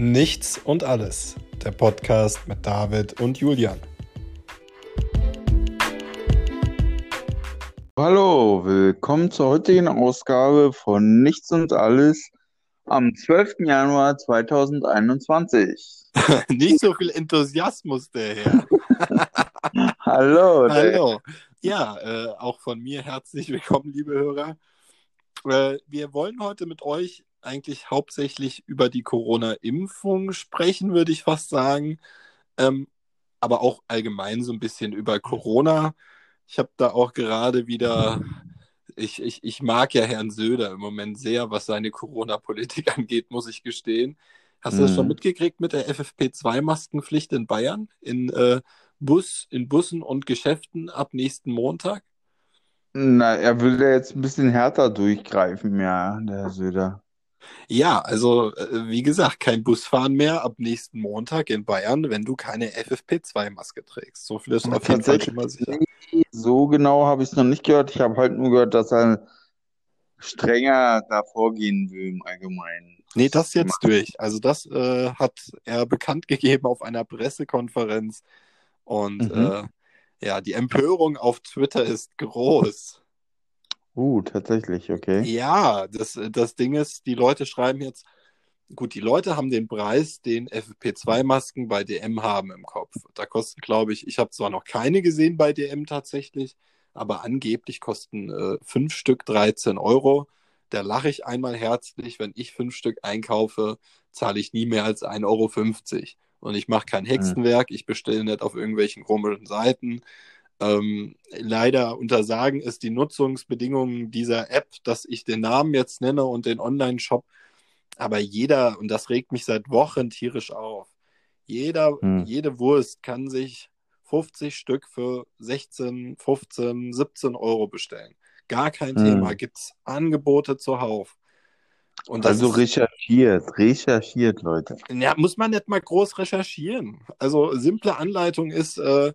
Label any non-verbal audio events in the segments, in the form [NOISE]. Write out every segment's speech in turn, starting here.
Nichts und alles, der Podcast mit David und Julian. Hallo, willkommen zur heutigen Ausgabe von Nichts und alles am 12. Januar 2021. [LAUGHS] Nicht so viel Enthusiasmus, der Herr. [LAUGHS] Hallo. Hallo. Ja, äh, auch von mir herzlich willkommen, liebe Hörer. Äh, wir wollen heute mit euch eigentlich hauptsächlich über die Corona-Impfung sprechen, würde ich fast sagen. Ähm, aber auch allgemein so ein bisschen über Corona. Ich habe da auch gerade wieder, ich, ich, ich mag ja Herrn Söder im Moment sehr, was seine Corona-Politik [LAUGHS] angeht, muss ich gestehen. Hast du das schon Mhm. mitgekriegt mit der FFP2-Maskenpflicht in Bayern? In, äh, Bus, in Bussen und Geschäften ab nächsten Montag? Na, er will ja jetzt ein bisschen härter durchgreifen, ja, der Herr Söder. Ja, also äh, wie gesagt, kein Busfahren mehr ab nächsten Montag in Bayern, wenn du keine FFP2-Maske trägst. So viel ist auf jeden Fall schon mal sicher. nee, so genau habe ich es noch nicht gehört. Ich habe halt nur gehört, dass er strenger da vorgehen will im Allgemeinen. Nee, das jetzt durch. Also das äh, hat er bekannt [LAUGHS] gegeben auf einer Pressekonferenz. Und Mhm. äh, ja, die Empörung auf Twitter ist groß. Uh, tatsächlich, okay. Ja, das, das Ding ist, die Leute schreiben jetzt, gut, die Leute haben den Preis, den FFP2-Masken bei DM haben im Kopf. Da kosten, glaube ich, ich habe zwar noch keine gesehen bei DM tatsächlich, aber angeblich kosten äh, fünf Stück 13 Euro. Da lache ich einmal herzlich, wenn ich fünf Stück einkaufe, zahle ich nie mehr als 1,50 Euro. Und ich mache kein Hexenwerk, ich bestelle nicht auf irgendwelchen komischen Seiten. Ähm, leider untersagen es die Nutzungsbedingungen dieser App, dass ich den Namen jetzt nenne und den Online-Shop. Aber jeder, und das regt mich seit Wochen tierisch auf, jeder, Hm. jede Wurst kann sich 50 Stück für 16, 15, 17 Euro bestellen. Gar kein Hm. Thema. Gibt's Angebote zuhauf. Und Also ist, recherchiert, recherchiert, Leute. ja, muss man nicht mal groß recherchieren. Also simple Anleitung ist äh,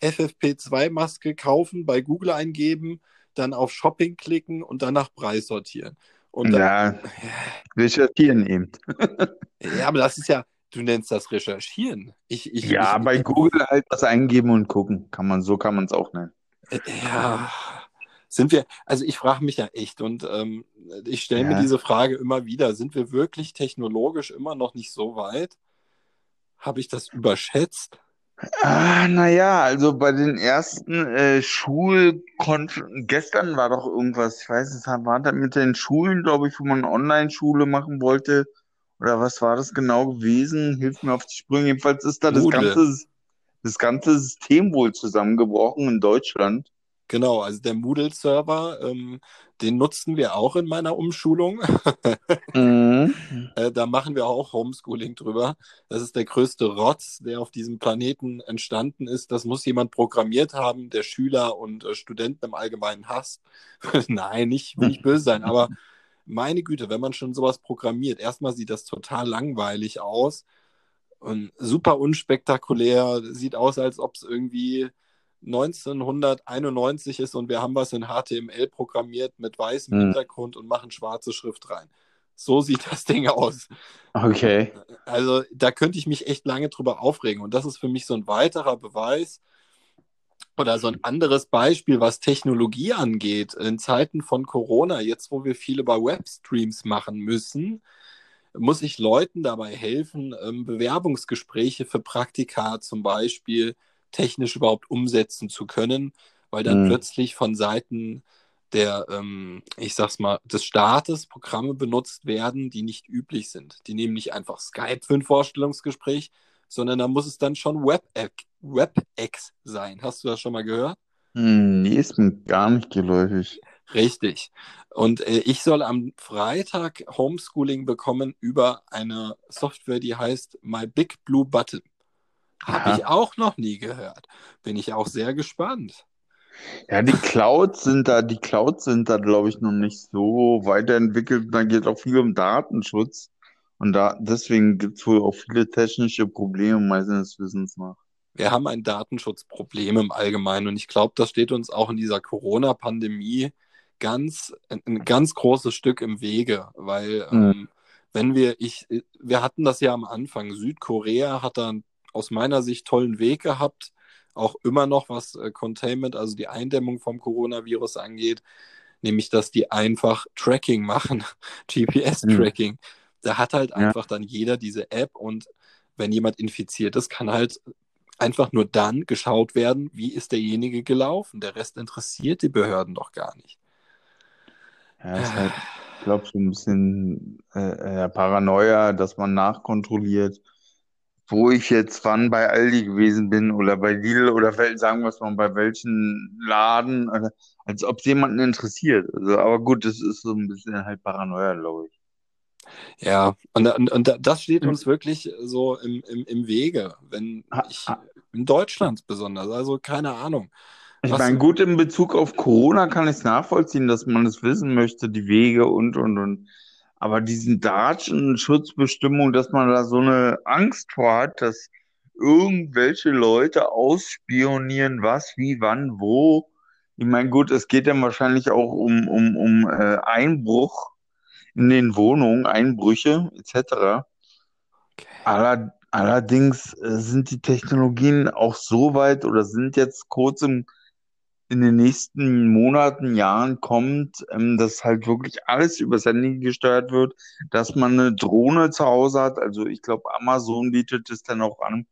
FFP2-Maske kaufen, bei Google eingeben, dann auf Shopping klicken und dann nach Preis sortieren. Und da, Ja, [LAUGHS] recherchieren eben. ja, aber das ist ja, du nennst das Recherchieren. Ich, ich, Ja, ich, bei Google halt was eingeben und gucken. Kann man, so kann man es auch nennen. Ja, sind wir, also ich frage mich ja echt und ähm, ich stelle mir Ja. diese Frage immer wieder, sind wir wirklich technologisch immer noch nicht so weit? Habe ich das überschätzt? Ah, naja, also bei den ersten äh, Schulkonf gestern war doch irgendwas, ich weiß es, war das mit den Schulen, glaube ich, wo man Online-Schule machen wollte. Oder was war das genau gewesen? Hilf mir auf die Sprünge. Jedenfalls ist da das ganze, das ganze System wohl zusammengebrochen in Deutschland. Genau, also der Moodle-Server, ähm, den nutzen wir auch in meiner Umschulung. [LAUGHS] Mhm. Äh, da machen wir auch Homeschooling drüber. Das ist der größte Rotz, der auf diesem Planeten entstanden ist. Das muss jemand programmiert haben, der Schüler und äh, Studenten im Allgemeinen hasst. [LAUGHS] Nein, nicht, will nicht böse sein, aber meine Güte, wenn man schon sowas programmiert, erstmal sieht das total langweilig aus und super unspektakulär, sieht aus, als ob es irgendwie 1991 ist und wir haben was in HTML programmiert mit weißem Hm. Hintergrund und machen schwarze Schrift rein. So sieht das Ding aus. Okay. Also da könnte ich mich echt lange drüber aufregen. Und das ist für mich so ein weiterer Beweis oder so ein anderes Beispiel, was Technologie angeht. In Zeiten von Corona, jetzt wo wir viel über Webstreams machen müssen, muss ich Leuten dabei helfen, ähm, Bewerbungsgespräche für Praktika zum Beispiel technisch überhaupt umsetzen zu können, weil dann Hm. plötzlich von Seiten der, ähm, ich sag's mal, des Staates Programme benutzt werden, die nicht üblich sind. Die nehmen nicht einfach Skype für ein Vorstellungsgespräch, sondern da muss es dann schon WebEx, WebEx sein. Hast du das schon mal gehört? Hm, Nee, ist mir gar nicht geläufig. Richtig. Und äh, ich soll am Freitag Homeschooling bekommen über eine Software, die heißt My Big Blue Button. Habe ich auch noch nie gehört. Bin ich auch sehr gespannt. Ja, die Clouds sind da, die Clouds sind da, glaube ich, noch nicht so weiterentwickelt. Da geht auch viel um Datenschutz. Und da, deswegen gibt es wohl auch viele technische Probleme, meines Wissens nach. Wir haben ein Datenschutzproblem im Allgemeinen und ich glaube, das steht uns auch in dieser Corona-Pandemie ganz, ein ganz großes Stück im Wege, weil Mhm. ähm, wenn wir, ich, wir hatten das ja am Anfang. Südkorea hat dann aus meiner Sicht tollen Weg gehabt, auch immer noch was äh, Containment, also die Eindämmung vom Coronavirus angeht, nämlich dass die einfach Tracking machen, [LAUGHS] GPS-Tracking. Mhm. Da hat halt ja. einfach dann jeder diese App und wenn jemand infiziert ist, kann halt einfach nur dann geschaut werden, wie ist derjenige gelaufen. Der Rest interessiert die Behörden doch gar nicht. Ja, ist halt, ich glaube, so ein bisschen äh, äh, Paranoia, dass man nachkontrolliert, wo ich jetzt wann bei Aldi gewesen bin oder bei Lidl oder sagen wir es mal, bei welchen Laden, als ob es jemanden interessiert. Also, aber gut, das ist so ein bisschen halt Paranoia, glaube ich. Ja, und, und, und das steht uns wirklich so im, im, im Wege, wenn ich, in Deutschland besonders, also keine Ahnung. Ich meine, gut, in Bezug auf Corona kann ich es nachvollziehen, dass man es wissen möchte, die Wege und, und, und. Aber diesen Datenschutzbestimmungen, dass man da so eine Angst vor hat, dass irgendwelche Leute ausspionieren, was, wie, wann, wo. Ich meine, gut, es geht dann wahrscheinlich auch um, um, um äh, Einbruch in den Wohnungen, Einbrüche etc. Okay. Aller, allerdings äh, sind die Technologien auch so weit oder sind jetzt kurz im, in den nächsten Monaten, Jahren kommt, ähm, dass halt wirklich alles über Handy gesteuert wird, dass man eine Drohne zu Hause hat. Also ich glaube, Amazon bietet es dann auch an,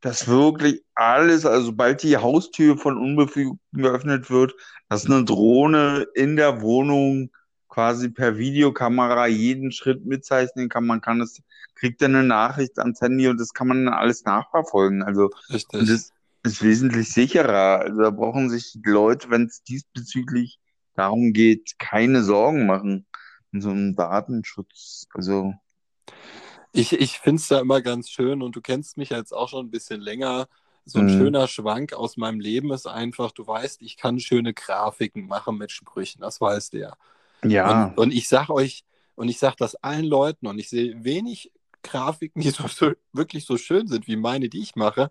dass wirklich alles, also sobald die Haustür von Unbefugten geöffnet wird, dass eine Drohne in der Wohnung quasi per Videokamera jeden Schritt mitzeichnen kann. Man kann es, kriegt dann eine Nachricht ans Handy und das kann man dann alles nachverfolgen. Also Richtig. das ist wesentlich sicherer. Also da brauchen sich die Leute, wenn es diesbezüglich darum geht, keine Sorgen machen in so einem Datenschutz. Also ich, ich finde es da immer ganz schön und du kennst mich jetzt auch schon ein bisschen länger. So ein mhm. schöner Schwank aus meinem Leben ist einfach, du weißt, ich kann schöne Grafiken machen mit Sprüchen, das weißt du ja. Ja. Und, und ich sage euch, und ich sage das allen Leuten, und ich sehe wenig Grafiken, die so, so, wirklich so schön sind wie meine, die ich mache.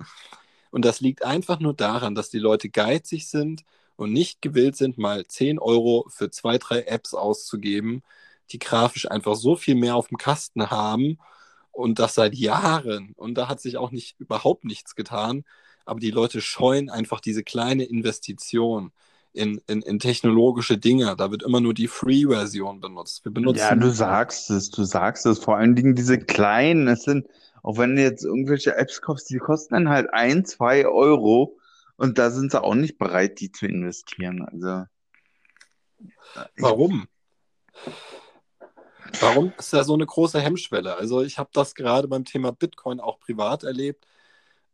Und das liegt einfach nur daran, dass die Leute geizig sind und nicht gewillt sind, mal 10 Euro für zwei, drei Apps auszugeben, die grafisch einfach so viel mehr auf dem Kasten haben und das seit Jahren. Und da hat sich auch nicht überhaupt nichts getan. Aber die Leute scheuen einfach diese kleine Investition in, in, in technologische Dinge. Da wird immer nur die Free-Version benutzt. Wir benutzen ja, du sagst es, du sagst es. Vor allen Dingen diese kleinen, es sind, auch wenn du jetzt irgendwelche Apps kaufst, die kosten dann halt ein, zwei Euro und da sind sie auch nicht bereit, die zu investieren. Also. Warum? Warum ist da so eine große Hemmschwelle? Also ich habe das gerade beim Thema Bitcoin auch privat erlebt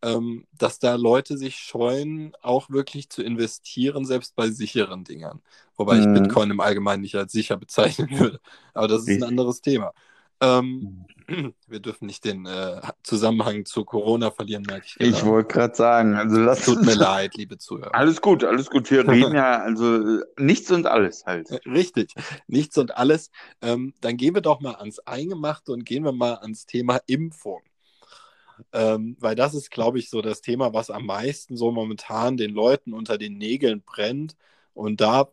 ähm, dass da Leute sich scheuen, auch wirklich zu investieren, selbst bei sicheren Dingern. Wobei mhm. ich Bitcoin im Allgemeinen nicht als sicher bezeichnen [LAUGHS] würde. Aber das ist ein anderes Thema. Ähm, mhm. [CLEARS THROAT] wir dürfen nicht den äh, Zusammenhang zu Corona verlieren, merke ich. Ich wollte gerade sagen, also das tut mir leid, liebe Zuhörer. Alles gut, alles gut. Wir [LAUGHS] reden ja also nichts und alles halt. Äh, richtig, nichts und alles. Ähm, dann gehen wir doch mal ans Eingemachte und gehen wir mal ans Thema Impfung. Ähm, weil das ist, glaube ich, so das Thema, was am meisten so momentan den Leuten unter den Nägeln brennt. Und da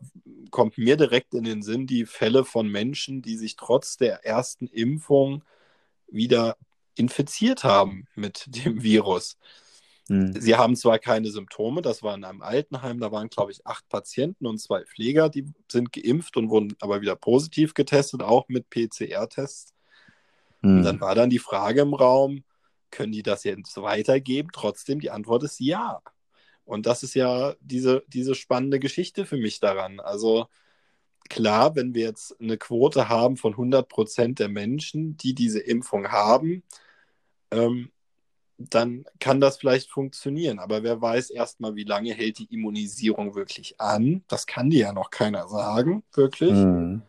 kommt mir direkt in den Sinn die Fälle von Menschen, die sich trotz der ersten Impfung wieder infiziert haben mit [LAUGHS] dem Virus. Hm. Sie haben zwar keine Symptome, das war in einem Altenheim, da waren, glaube ich, acht Patienten und zwei Pfleger, die sind geimpft und wurden aber wieder positiv getestet, auch mit PCR-Tests. Hm. Und dann war dann die Frage im Raum, können die das jetzt weitergeben? Trotzdem, die Antwort ist ja. Und das ist ja diese, diese spannende Geschichte für mich daran. Also klar, wenn wir jetzt eine Quote haben von 100 Prozent der Menschen, die diese Impfung haben, ähm, dann kann das vielleicht funktionieren. Aber wer weiß erstmal, wie lange hält die Immunisierung wirklich an? Das kann dir ja noch keiner sagen, wirklich. Mhm.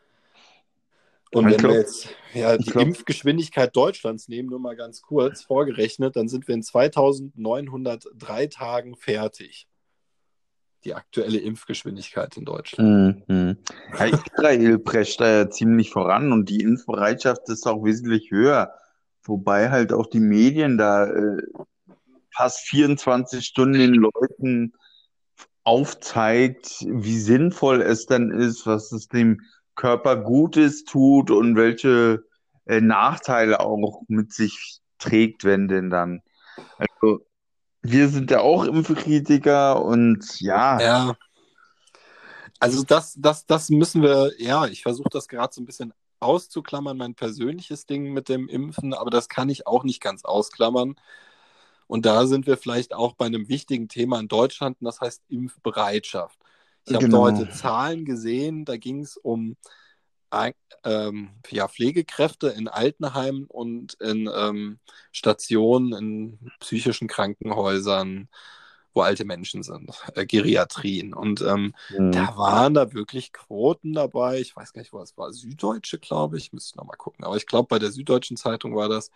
Und wenn glaub, wir jetzt ja, die glaub, Impfgeschwindigkeit Deutschlands nehmen, nur mal ganz kurz vorgerechnet, dann sind wir in 2903 Tagen fertig. Die aktuelle Impfgeschwindigkeit in Deutschland. Mhm. Ja, Israel prescht da ja ziemlich voran und die Impfbereitschaft ist auch wesentlich höher. Wobei halt auch die Medien da äh, fast 24 Stunden den Leuten aufzeigt, wie sinnvoll es dann ist, was es dem Körper Gutes tut und welche äh, Nachteile auch mit sich trägt, wenn denn dann. Also wir sind ja auch Impfkritiker und ja. Ja. Also das, das, das müssen wir, ja, ich versuche das gerade so ein bisschen auszuklammern, mein persönliches Ding mit dem Impfen, aber das kann ich auch nicht ganz ausklammern. Und da sind wir vielleicht auch bei einem wichtigen Thema in Deutschland, und das heißt Impfbereitschaft. Ich habe genau. heute Zahlen gesehen, da ging es um ähm, ja, Pflegekräfte in Altenheimen und in ähm, Stationen, in psychischen Krankenhäusern, wo alte Menschen sind, äh, Geriatrien. Und ähm, mhm. da waren da wirklich Quoten dabei. Ich weiß gar nicht, wo es war. Süddeutsche, glaube ich. Müsste ich nochmal gucken. Aber ich glaube, bei der Süddeutschen Zeitung war das.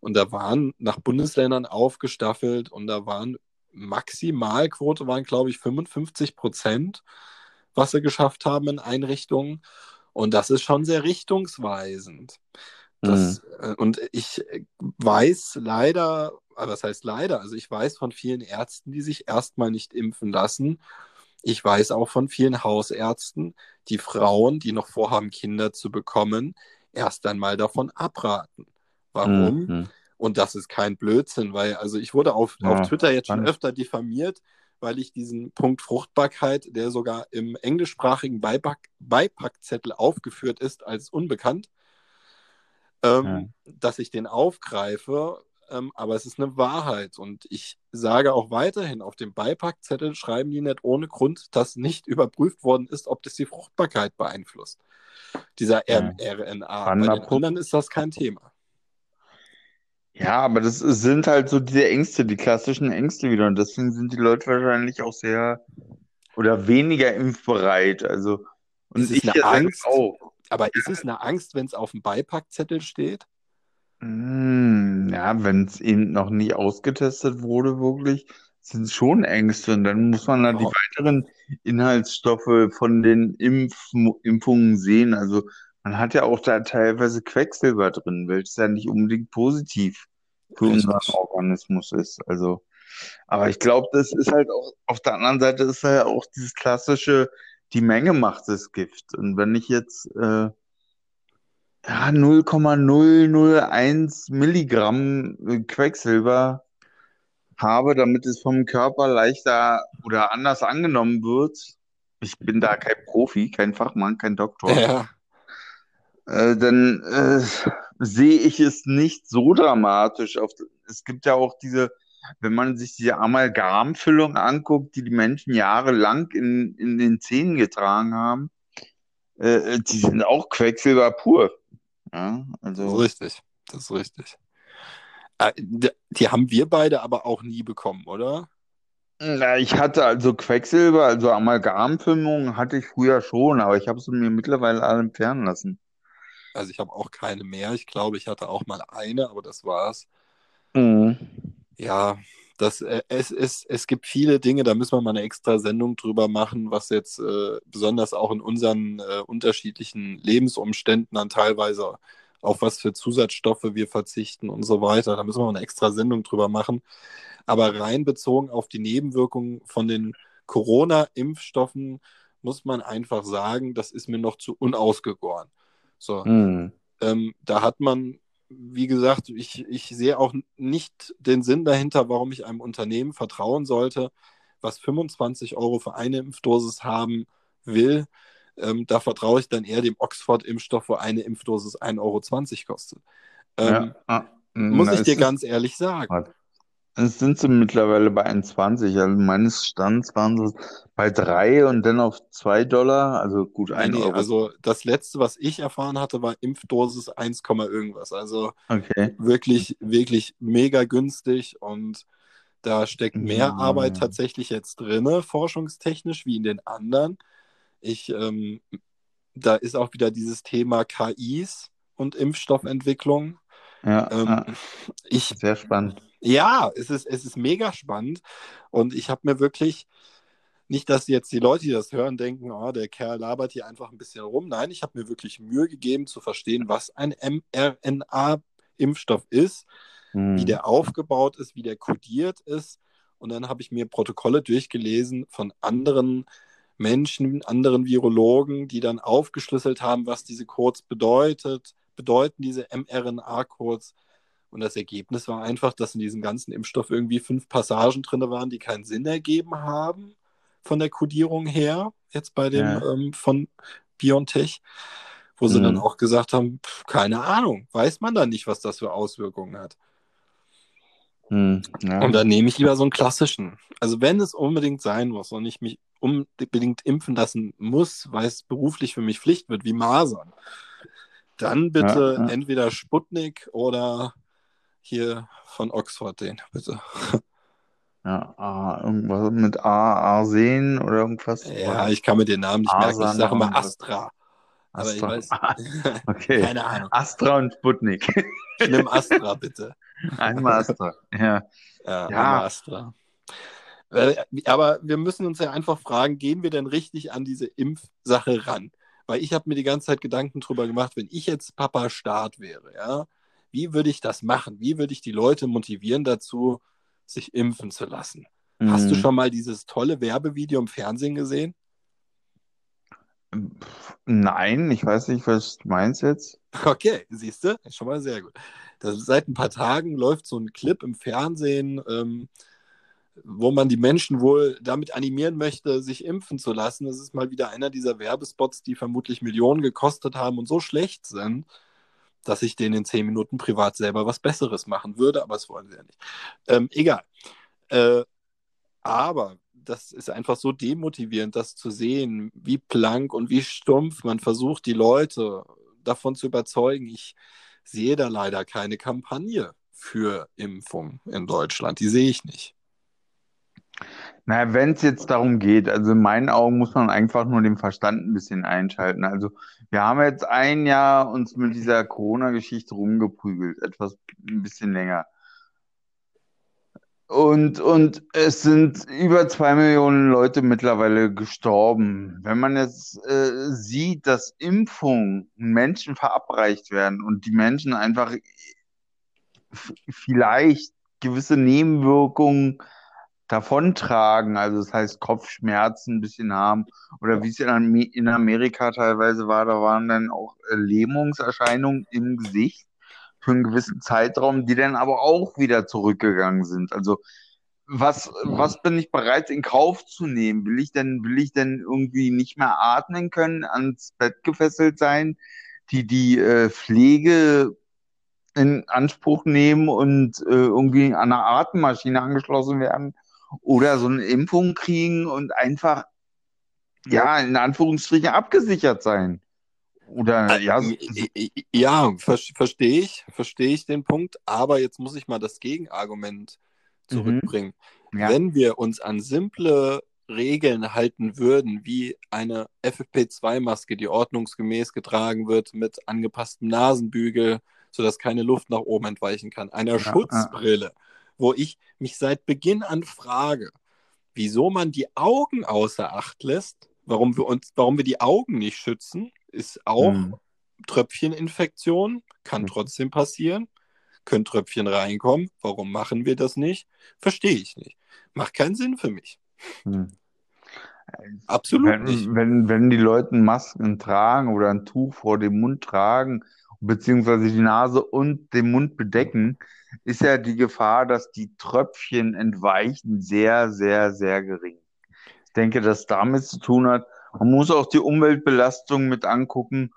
Und da waren nach Bundesländern aufgestaffelt und da waren Maximalquote waren, glaube ich, 55 Prozent, was sie geschafft haben in Einrichtungen. Und das ist schon sehr richtungsweisend. Das, mhm. Und ich weiß leider, was heißt leider, also ich weiß von vielen Ärzten, die sich erstmal nicht impfen lassen. Ich weiß auch von vielen Hausärzten, die Frauen, die noch vorhaben, Kinder zu bekommen, erst einmal davon abraten. Warum? Mhm. Und das ist kein Blödsinn, weil also ich wurde auf, ja, auf Twitter jetzt schon öfter diffamiert, weil ich diesen Punkt Fruchtbarkeit, der sogar im englischsprachigen Beipack Beipackzettel aufgeführt ist als unbekannt, ähm, ja. dass ich den aufgreife. Ähm, aber es ist eine Wahrheit. Und ich sage auch weiterhin, auf dem Beipackzettel schreiben die nicht ohne Grund, dass nicht überprüft worden ist, ob das die Fruchtbarkeit beeinflusst. Dieser ja. mRNA. Bei den anderen ist das kein Thema. Ja, aber das sind halt so diese Ängste, die klassischen Ängste wieder. Und deswegen sind die Leute wahrscheinlich auch sehr oder weniger impfbereit. Also, und ist ich eine Angst auch. Aber ist es eine Angst, wenn es auf dem Beipackzettel steht? Hm, ja, wenn es eben noch nie ausgetestet wurde, wirklich, sind es schon Ängste. Und dann muss man dann oh. die weiteren Inhaltsstoffe von den Impf Impfungen sehen. Also man hat ja auch da teilweise Quecksilber drin, welches ja nicht unbedingt positiv für unseren Organismus ist. Also, aber ich glaube, das ist halt auch, auf der anderen Seite ist ja auch dieses klassische, die Menge macht das Gift. Und wenn ich jetzt äh, ja, 0,001 Milligramm Quecksilber habe, damit es vom Körper leichter oder anders angenommen wird, ich bin da kein Profi, kein Fachmann, kein Doktor. Ja äh, dann äh, sehe ich es nicht so dramatisch. Auf, es gibt ja auch diese, wenn man sich diese Amalgamfüllung anguckt, die die Menschen jahrelang in, in den Zähnen getragen haben, äh, die sind auch Quecksilber pur. Ja, also. Das ist richtig, das ist richtig. Äh, die haben wir beide aber auch nie bekommen, oder? Na, ich hatte also Quecksilber, also Amalgamfüllung hatte ich früher schon, aber ich habe es mir mittlerweile alle entfernen lassen. Also ich habe auch keine mehr. Ich glaube, ich hatte auch mal eine, aber das war's. Mhm. Ja, das, äh, es, es, es gibt viele Dinge, da müssen wir mal eine extra Sendung drüber machen, was jetzt äh, besonders auch in unseren äh, unterschiedlichen Lebensumständen dann teilweise auf was für Zusatzstoffe wir verzichten und so weiter. Da müssen wir mal eine extra Sendung drüber machen. Aber rein bezogen auf die Nebenwirkungen von den Corona-Impfstoffen muss man einfach sagen, das ist mir noch zu unausgegoren. So. Mhm. Ähm, da hat man, wie gesagt, ich, ich sehe auch nicht den Sinn dahinter, warum ich einem Unternehmen vertrauen sollte, was 25 Euro für eine Impfdosis haben will. Ähm, da vertraue ich dann eher dem Oxford-Impfstoff, wo eine Impfdosis 1,20 Euro kostet. Ähm, ja. ah, muss ich dir ganz ehrlich sagen. Es sind sie mittlerweile bei 1,20. Also meines Stands waren sie bei 3 und dann auf 2 Dollar. Also gut, 1 nee, Euro. Also das letzte, was ich erfahren hatte, war Impfdosis 1, irgendwas. Also okay. wirklich, wirklich mega günstig und da steckt mehr ja. Arbeit tatsächlich jetzt drin, forschungstechnisch, wie in den anderen. Ich, ähm, da ist auch wieder dieses Thema KIs und Impfstoffentwicklung. Ja, ähm, ja. Ich, sehr spannend ja, es ist, es ist mega spannend. Und ich habe mir wirklich, nicht, dass jetzt die Leute, die das hören, denken, oh, der Kerl labert hier einfach ein bisschen rum. Nein, ich habe mir wirklich Mühe gegeben zu verstehen, was ein mRNA-Impfstoff ist, mhm. wie der aufgebaut ist, wie der kodiert ist. Und dann habe ich mir Protokolle durchgelesen von anderen Menschen, anderen Virologen, die dann aufgeschlüsselt haben, was diese Codes bedeutet, bedeuten diese mRNA-Codes? Und das Ergebnis war einfach, dass in diesem ganzen Impfstoff irgendwie fünf Passagen drin waren, die keinen Sinn ergeben haben von der Kodierung her, jetzt bei dem Ja. ähm, von BioNTech, wo sie Mhm. dann auch gesagt haben, pff, keine Ahnung, weiß man da nicht, was das für Auswirkungen hat. Hm, ja. Und dann nehme ich lieber so einen klassischen. Also wenn es unbedingt sein muss und ich mich unbedingt impfen lassen muss, weil es beruflich für mich Pflicht wird, wie Masern, dann bitte ja. entweder Sputnik oder hier von Oxford den, bitte. [LAUGHS] Ja, A, irgendwas mit A, Arsen oder irgendwas. Ja, ich kann mir den Namen nicht merken. Ich sage immer. Astra. Aber ich Astra. weiß, [LAUGHS] Okay. [LAUGHS] keine Ahnung. Astra und Sputnik. Ich nehme Astra, bitte. Einmal Astra. Ja. Ja, Ja. einmal Astra. Äh, Aber wir müssen uns ja einfach fragen, gehen wir denn richtig an diese Impfsache ran? Weil ich habe mir die ganze Zeit Gedanken drüber gemacht, wenn ich jetzt Papa Staat wäre, ja, wie würde ich das machen? Wie würde ich die Leute motivieren dazu, sich impfen zu lassen? Hast du Hm. schon mal dieses tolle Werbevideo im Fernsehen gesehen? Nein, ich weiß nicht, was du meinst jetzt. Okay, siehst du, schon mal sehr gut. Das, seit ein paar Tagen läuft so ein Clip im Fernsehen, ähm, wo man die Menschen wohl damit animieren möchte, sich impfen zu lassen. Das ist mal wieder einer dieser Werbespots, die vermutlich Millionen gekostet haben und so schlecht sind, dass ich denen in zehn Minuten privat selber was Besseres machen würde, aber das wollen sie ja nicht. Ähm, egal. Äh, aber das ist einfach so demotivierend, das zu sehen, wie plank und wie stumpf man versucht, die Leute davon zu überzeugen. Ich sehe da leider keine Kampagne für Impfung in Deutschland. Die sehe ich nicht. Naja, wenn es jetzt darum geht, also in meinen Augen muss man einfach nur den Verstand ein bisschen einschalten. Also wir haben jetzt ein Jahr uns mit dieser Corona-Geschichte rumgeprügelt, etwas ein bisschen länger. Und, und es sind über zwei Millionen Leute mittlerweile gestorben. Wenn man jetzt äh, sieht, dass Impfungen Menschen verabreicht werden und die Menschen einfach vielleicht gewisse Nebenwirkungen davontragen, also das heißt Kopfschmerzen ein bisschen haben oder wie es in, Am- in Amerika teilweise war, da waren dann auch äh, Lähmungserscheinungen im Gesicht für einen gewissen Zeitraum, die dann aber auch wieder zurückgegangen sind. Also was, was bin ich bereit in Kauf zu nehmen? Will ich denn, will ich denn irgendwie nicht mehr atmen können, ans Bett gefesselt sein, die die äh, Pflege in Anspruch nehmen und äh, irgendwie an einer Atemmaschine angeschlossen werden oder so eine Impfung kriegen und einfach, ja, in Anführungsstrichen abgesichert sein. Oder ja, so, so, Ja, ver verstehe ich, verstehe ich den Punkt, aber jetzt muss ich mal das Gegenargument zurückbringen. Mhm. ja. Wenn wir uns an simple Regeln halten würden, wie eine FFP2-Maske, die ordnungsgemäß getragen wird mit angepasstem Nasenbügel, sodass keine Luft nach oben entweichen kann, einer Ja, Schutzbrille, wo ich mich seit Beginn an frage, wieso man die Augen außer Acht lässt, warum wir uns, warum wir die Augen nicht schützen, ist auch Hm. Tröpfcheninfektion, kann Mhm. trotzdem passieren, können Tröpfchen reinkommen, warum machen wir das nicht? Verstehe ich nicht. Macht keinen Sinn für mich. Hm. Absolut nicht. Wenn, wenn, wenn die Leute Masken tragen oder ein Tuch vor dem Mund tragen, beziehungsweise die Nase und den Mund bedecken, ist ja die Gefahr, dass die Tröpfchen entweichen, sehr, sehr, sehr gering. Ich denke, dass damit zu tun hat. Man muss auch die Umweltbelastung mit angucken,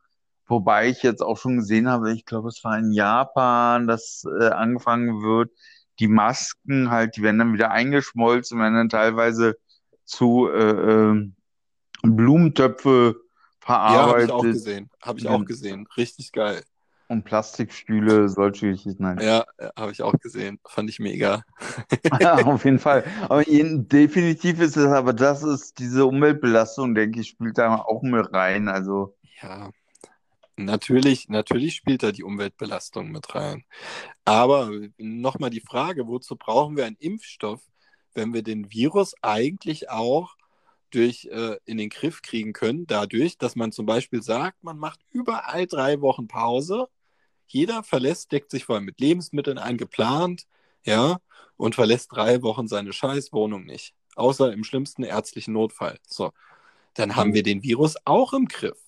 wobei ich jetzt auch schon gesehen habe, ich glaube, es war in Japan, dass äh, angefangen wird, die Masken halt, die werden dann wieder eingeschmolzen, werden dann teilweise zu äh, äh, Blumentöpfe Ja, habe ich auch verarbeitet gesehen. Habe ich auch gesehen. Richtig geil. Und Plastikstühle, solche Geschichten halt. Ja, habe ich auch gesehen. Fand ich mega. [LAUGHS] Auf jeden Fall. [LAUGHS] Aber definitiv ist es, aber das ist diese Umweltbelastung, denke ich, spielt da auch mit rein. Also, Ja, natürlich, natürlich spielt da die Umweltbelastung mit rein. Aber nochmal die Frage, wozu brauchen wir einen Impfstoff, wenn wir den Virus eigentlich auch durch, äh, in den Griff kriegen können, dadurch, dass man zum Beispiel sagt, man macht überall drei Wochen Pause, jeder verlässt, deckt sich vor allem mit Lebensmitteln ein, geplant, ja, und verlässt drei Wochen seine Scheißwohnung nicht. Außer im schlimmsten ärztlichen Notfall. So, dann haben wir den Virus auch im Griff.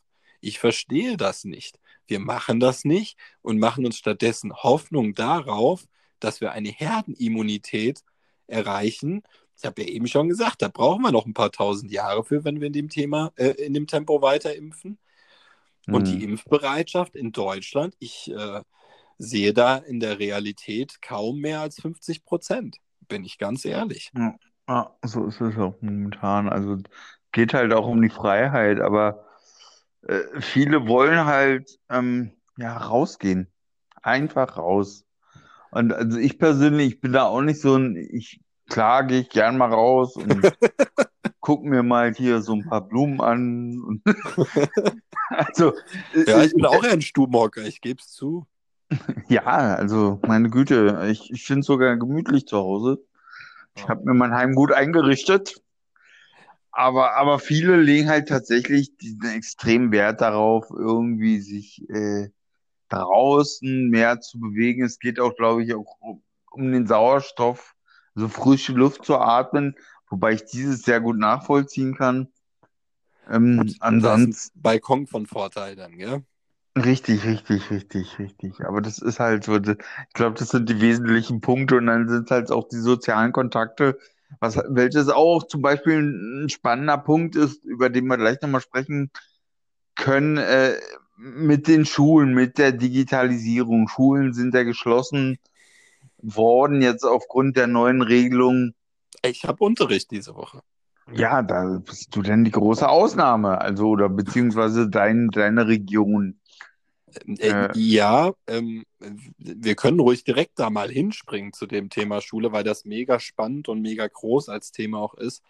Ich verstehe das nicht. Wir machen das nicht und machen uns stattdessen Hoffnung darauf, dass wir eine Herdenimmunität erreichen. Ich habe ja eben schon gesagt, da brauchen wir noch ein paar tausend Jahre für, wenn wir in dem Thema, äh, in dem Tempo weiter impfen. Und die Hm. Impfbereitschaft in Deutschland, ich äh, sehe da in der Realität kaum mehr als 50 Prozent, bin ich ganz ehrlich. Ja, ja, so ist es auch momentan. Also geht halt auch um die Freiheit, aber äh, viele wollen halt ähm, ja rausgehen. Einfach raus. Und also ich persönlich, ich bin da auch nicht so ein, ich klar gehe ich gern mal raus und [LAUGHS] guck mir mal hier so ein paar Blumen an. [LAUGHS] Also äh, Ja, ich bin auch ein Stubenhocker, ich gebe es zu. [LAUGHS] ja, also meine Güte, ich, ich finde es sogar gemütlich zu Hause. Ich habe mir mein Heim gut eingerichtet. Aber, aber viele legen halt tatsächlich diesen extremen Wert darauf, irgendwie sich äh, draußen mehr zu bewegen. Es geht auch, glaube ich, auch um, um den Sauerstoff, so frische Luft zu atmen, wobei ich dieses sehr gut nachvollziehen kann. Ähm, ist ansonsten, Balkon von Vorteil dann, gell? richtig, richtig, richtig, richtig. Aber das ist halt so, ich glaube, das sind die wesentlichen Punkte und dann sind halt auch die sozialen Kontakte, was, welches auch zum Beispiel ein spannender Punkt ist, über den wir gleich nochmal sprechen können, äh, mit den Schulen, mit der Digitalisierung. Schulen sind ja geschlossen worden jetzt aufgrund der neuen Regelung. Ich habe Unterricht diese Woche. Ja, da bist du denn die große Ausnahme, also oder beziehungsweise dein, deine Region. Äh, Äh. ja, ähm, wir können ruhig direkt da mal hinspringen zu dem Thema Schule, weil das mega spannend und mega groß als Thema auch ist.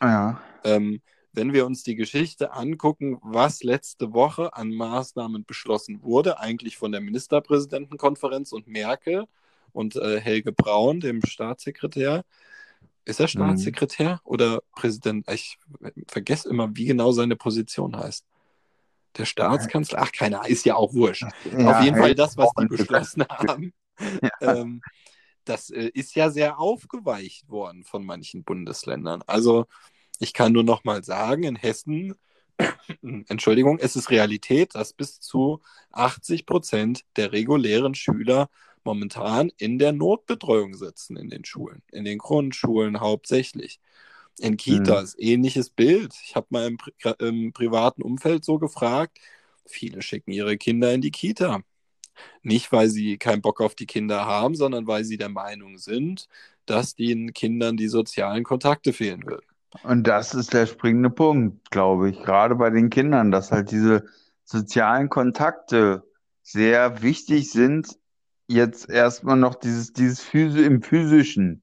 Ja, Ähm, wenn wir uns die Geschichte angucken, was letzte Woche an Maßnahmen beschlossen wurde, eigentlich von der Ministerpräsidentenkonferenz und Merkel und äh, Helge Braun, dem Staatssekretär. Ist er Staatssekretär oder Präsident? Ich vergesse immer, wie genau seine Position heißt. Der Staatskanzler? Ach, keiner, ist ja auch wurscht. ja, Auf jeden Fall das, was die beschlossen haben. Ja. Ähm, das äh, ist ja sehr aufgeweicht worden von manchen Bundesländern. Also ich kann nur noch mal sagen, in Hessen, [COUGHS] Entschuldigung, es ist Realität, dass bis zu 80 Prozent der regulären Schüler momentan in der Notbetreuung sitzen in den Schulen, in den Grundschulen hauptsächlich. In Kitas, ähnliches Bild. Ich habe mal im, Pri im privaten Umfeld so gefragt, viele schicken ihre Kinder in die Kita. Nicht, weil sie keinen Bock auf die Kinder haben, sondern weil sie der Meinung sind, dass den Kindern die sozialen Kontakte fehlen würden. Und das ist der springende Punkt, glaube ich, gerade bei den Kindern, dass halt diese sozialen Kontakte sehr wichtig sind. Jetzt erstmal noch dieses, dieses Physi im Physischen,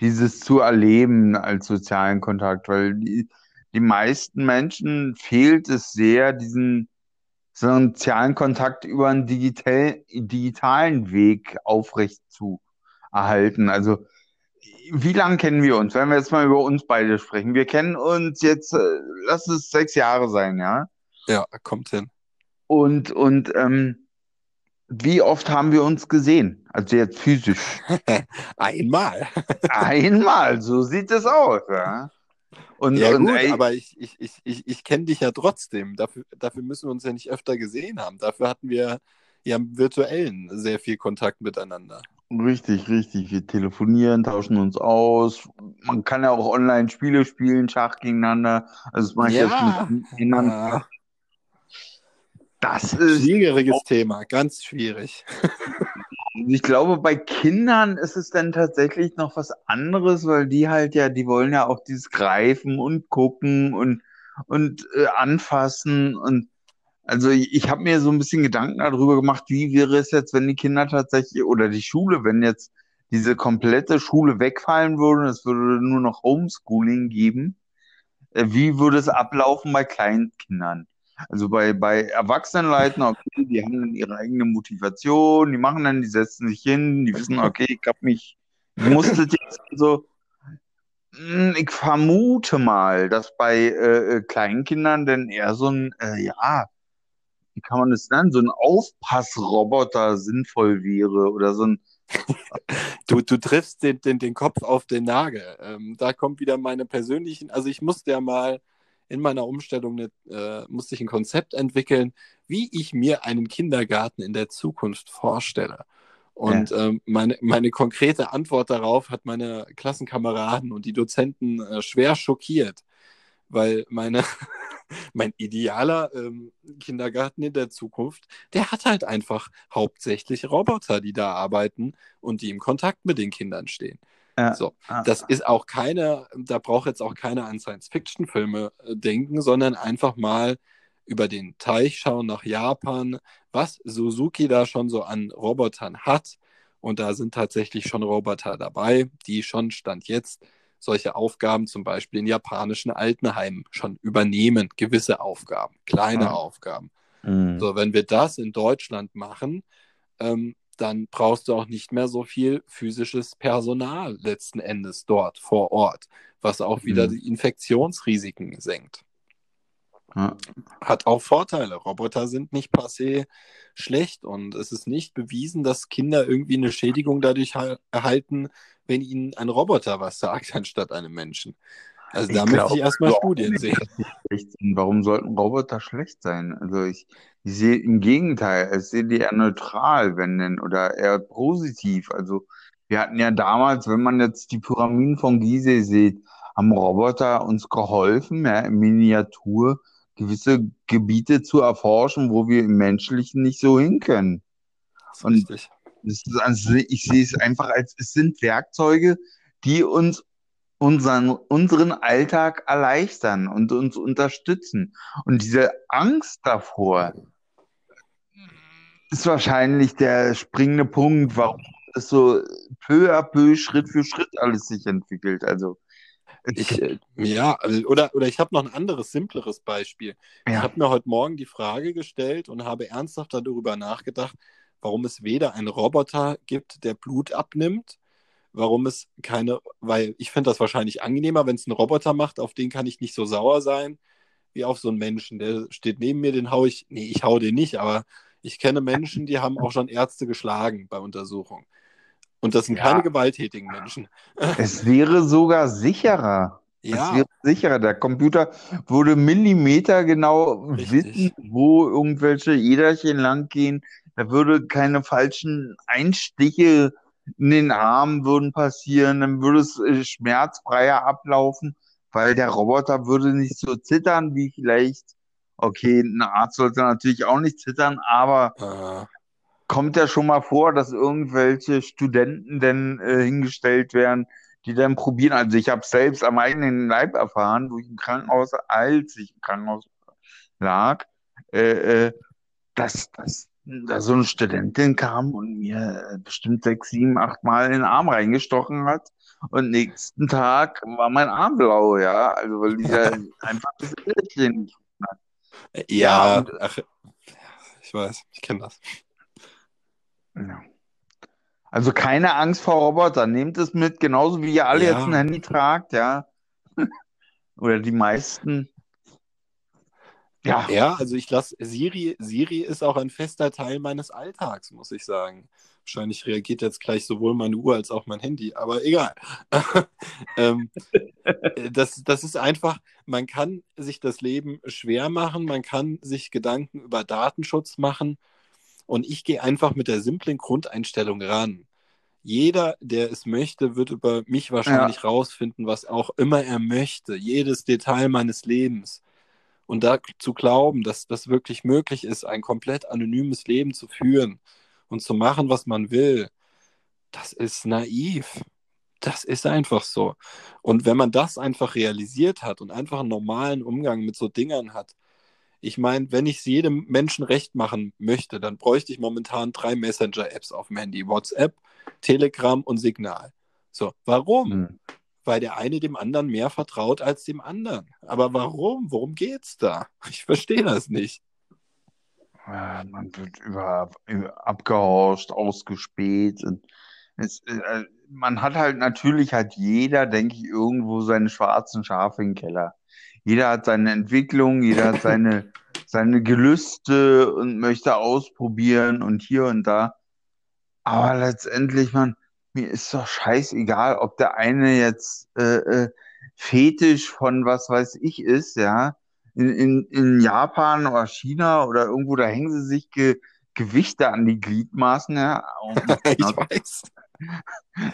dieses zu erleben als sozialen Kontakt, weil die, die meisten Menschen fehlt es sehr, diesen sozialen Kontakt über einen digital, digitalen Weg aufrecht zu erhalten. Also, wie lange kennen wir uns? Wenn wir jetzt mal über uns beide sprechen. Wir kennen uns jetzt, äh, lass es sechs Jahre sein, ja? Ja, kommt hin. Und, und ähm, wie oft haben wir uns gesehen? Also jetzt physisch. [LAUGHS] Einmal. Einmal, so sieht es aus, ja. Und, Ja, und gut, ey, aber ich, ich, ich, ich, ich kenne dich ja trotzdem. Dafür, dafür müssen wir uns ja nicht öfter gesehen haben. Dafür hatten wir ja im virtuellen sehr viel Kontakt miteinander. Richtig, richtig. Wir telefonieren, tauschen uns aus. Man kann ja auch online Spiele spielen, Schach gegeneinander. Also mache ich Ja. jetzt mit Kindern. Ah, Das ist, schwieriges Thema, ganz schwierig. ich glaube, bei Kindern ist es dann tatsächlich noch was anderes, weil die halt ja, die wollen ja auch dieses Greifen und gucken und, und äh, anfassen und also ich, ich habe mir so ein bisschen Gedanken darüber gemacht, wie wäre es jetzt, wenn die Kinder tatsächlich oder die Schule, wenn jetzt diese komplette Schule wegfallen würde und es würde nur noch Homeschooling geben, äh, wie würde es ablaufen bei Kleinkindern? Also bei, bei Erwachsenenleuten, okay, die haben dann ihre eigene Motivation, die machen dann, die setzen sich hin, die wissen, okay, ich hab mich, ich musste jetzt so. Hm, Ich vermute mal, dass bei äh, äh, Kleinkindern dann eher so ein, äh, ja, wie kann man das nennen, so ein Aufpassroboter sinnvoll wäre oder so ein, [LAUGHS] Du, du triffst den, den, den Kopf auf den Nagel. Ähm, da kommt wieder meine persönlichen, also ich musste ja mal in meiner Umstellung eine, äh, musste ich ein Konzept entwickeln, wie ich mir einen Kindergarten in der Zukunft vorstelle. Und ja. ähm, meine, meine konkrete Antwort darauf hat meine Klassenkameraden und die Dozenten äh, schwer schockiert, weil meine, [LAUGHS] mein idealer ähm, Kindergarten in der Zukunft, der hat halt einfach hauptsächlich Roboter, die da arbeiten und die im Kontakt mit den Kindern stehen. Ja. So, ah. das ist auch keine, da braucht jetzt auch keiner an Science-Fiction-Filme äh, denken, sondern einfach mal über den Teich schauen nach Japan, was Suzuki da schon so an Robotern hat. Und da sind tatsächlich schon Roboter dabei, die schon Stand jetzt solche Aufgaben zum Beispiel in japanischen Altenheimen schon übernehmen, gewisse Aufgaben, kleine mhm. Aufgaben. Mhm. So, wenn wir das in Deutschland machen, ähm, dann brauchst du auch nicht mehr so viel physisches Personal letzten Endes dort vor Ort, was auch wieder mhm. die Infektionsrisiken senkt. Ja. Hat auch Vorteile. Roboter sind nicht passé schlecht und es ist nicht bewiesen, dass Kinder irgendwie eine Schädigung dadurch erhalten, wenn ihnen ein Roboter was sagt, [LAUGHS] anstatt einem Menschen. Also da möchte ich erstmal Studien sehen. Warum sollten Roboter schlecht sein? Also ich, ich sehe im Gegenteil, ich sehe die eher neutral, wenn denn, oder eher positiv. Also wir hatten ja damals, wenn man jetzt die Pyramiden von Gizeh sieht, haben Roboter uns geholfen, ja, in Miniatur gewisse Gebiete zu erforschen, wo wir im Menschlichen nicht so hin können. Und richtig. Ist, also ich sehe es einfach als, es sind Werkzeuge, die uns unseren, unseren Alltag erleichtern und uns unterstützen. Und diese Angst davor ist wahrscheinlich der springende Punkt, warum es so peu à peu, Schritt für Schritt alles sich entwickelt. Also ich, ja, also, oder, oder ich habe noch ein anderes, simpleres Beispiel. Ja. Ich habe mir heute Morgen die Frage gestellt und habe ernsthaft darüber nachgedacht, warum es weder einen Roboter gibt, der Blut abnimmt, warum es keine, weil ich finde das wahrscheinlich angenehmer, wenn es ein Roboter macht, auf den kann ich nicht so sauer sein, wie auf so einen Menschen. Der steht neben mir, den hau ich, nee, ich hau den nicht, aber ich kenne Menschen, die haben auch schon Ärzte geschlagen bei Untersuchungen. Und das sind ja. keine gewalttätigen Menschen. [LAUGHS] Es wäre sogar sicherer. Ja. Es wäre sicherer. Der Computer würde Millimeter genau Richtig. wissen, wo irgendwelche Äderchen langgehen. Da würde keine falschen Einstiche in den Arm würden passieren. Dann würde es äh, schmerzfreier ablaufen, weil der Roboter würde nicht so zittern wie vielleicht. Okay, ein Arzt sollte natürlich auch nicht zittern, aber uh kommt ja schon mal vor, dass irgendwelche Studenten denn äh, hingestellt werden, die dann probieren. Also ich habe selbst am eigenen Leib erfahren, wo ich im Krankenhaus, als ich im Krankenhaus lag, äh, äh, dass, dass da so eine Studentin kam und mir äh, bestimmt sechs, sieben, acht Mal in den Arm reingestochen hat. Und nächsten Tag war mein Arm blau, ja. Also weil die ja [LAUGHS] einfach das Bildchen hat. Ja, ja und, ach, ich weiß, ich kenne das. Ja. Also keine Angst vor Robotern. Nehmt es mit, genauso wie ihr alle ja. jetzt ein Handy tragt, ja. [LAUGHS] Oder die meisten. Ja. [LAUGHS] Ja, also ich lasse Siri, Siri ist auch ein fester Teil meines Alltags, muss ich sagen. Wahrscheinlich reagiert jetzt gleich sowohl meine Uhr als auch mein Handy, aber egal. [LAUGHS] ähm, das, das ist einfach, man kann sich das Leben schwer machen, man kann sich Gedanken über Datenschutz machen und ich gehe einfach mit der simplen Grundeinstellung ran. Jeder, der es möchte, wird über mich wahrscheinlich ja. rausfinden, was auch immer er möchte. Jedes Detail meines Lebens. Und da zu glauben, dass das wirklich möglich ist, ein komplett anonymes Leben zu führen und zu machen, was man will, das ist naiv. Das ist einfach so. Und wenn man das einfach realisiert hat und einfach einen normalen Umgang mit so Dingern hat, ich meine, wenn ich es jedem Menschen recht machen möchte, dann bräuchte ich momentan drei Messenger-Apps auf dem Handy: WhatsApp, Telegram und Signal. So, warum? Hm. Weil der eine dem anderen mehr vertraut als dem anderen. Aber warum? Worum geht's da? [LAUGHS] Ich verstehe das nicht. man wird über, über abgehorcht, ausgespäht. Es, äh, man hat halt natürlich hat jeder, denke ich, irgendwo seine schwarzen Schafe im Keller. Jeder hat seine Entwicklung, jeder hat seine, [LAUGHS] seine Gelüste und möchte ausprobieren und hier und da. Aber letztendlich, man, mir ist doch scheißegal, ob der eine jetzt äh, äh, Fetisch von was weiß ich ist, ja. In, in, in Japan oder China oder irgendwo, da hängen sie sich Ge Gewichte an die Gliedmaßen, ja. Und, [LAUGHS] ich weiß.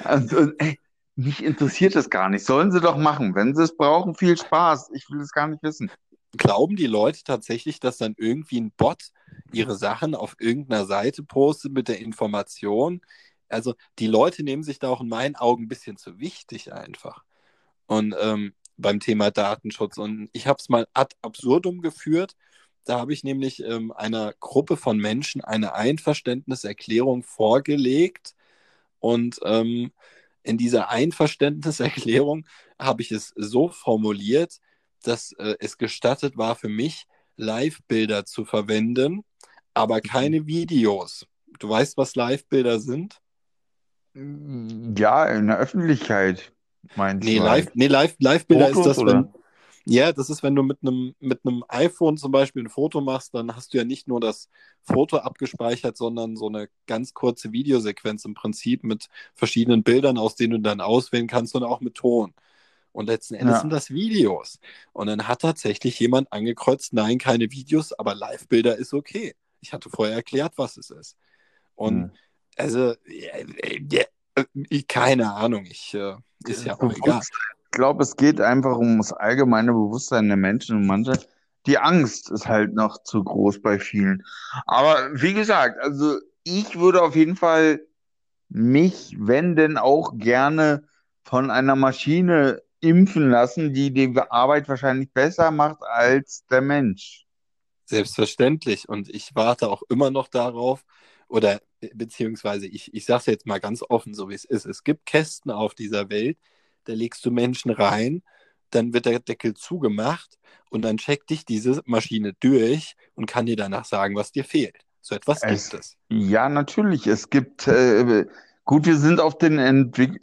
Also, ey, mich interessiert das gar nicht. Sollen sie doch machen. Wenn sie es brauchen, viel Spaß. Ich will es gar nicht wissen. Glauben die Leute tatsächlich, dass dann irgendwie ein Bot ihre Sachen auf irgendeiner Seite postet mit der Information? Also die Leute nehmen sich da auch in meinen Augen ein bisschen zu wichtig einfach. Und ähm, beim Thema Datenschutz. Und ich habe es mal ad absurdum geführt. Da habe ich nämlich ähm, einer Gruppe von Menschen eine Einverständniserklärung vorgelegt. Und ähm, in dieser Einverständniserklärung habe ich es so formuliert, dass äh, es gestattet war für mich, Live-Bilder zu verwenden, aber mhm. keine Videos. Du weißt, was Live-Bilder sind? Ja, in der Öffentlichkeit, meinst nee, du? Live, halt. nee, Live, Live-Bilder ist das, oder? wenn. Ja, das ist, wenn du mit einem mit einem iPhone zum Beispiel ein Foto machst, dann hast du ja nicht nur das Foto abgespeichert, sondern so eine ganz kurze Videosequenz im Prinzip mit verschiedenen Bildern, aus denen du dann auswählen kannst und auch mit Ton. Und letzten Endes Ja. sind das Videos. Und dann hat tatsächlich jemand angekreuzt, nein, keine Videos, aber Live-Bilder ist okay. Ich hatte vorher erklärt, was es ist. Und Hm. Also, ja, ja, ich, keine Ahnung, ich, äh, ist ja auch egal. Ich glaube, es geht einfach um das allgemeine Bewusstsein der Menschen und manche. Die Angst ist halt noch zu groß bei vielen. Aber wie gesagt, also ich würde auf jeden Fall mich, wenn denn auch gerne von einer Maschine impfen lassen, die die Arbeit wahrscheinlich besser macht als der Mensch. Selbstverständlich. Und ich warte auch immer noch darauf, oder beziehungsweise ich, ich sage es jetzt mal ganz offen, so wie es ist. Es gibt Kästen auf dieser Welt, da legst du Menschen rein, dann wird der Deckel zugemacht und dann checkt dich diese Maschine durch und kann dir danach sagen, was dir fehlt. So etwas Es- gibt es. Ja, natürlich. Es gibt, äh, gut, wir sind auf den Entwick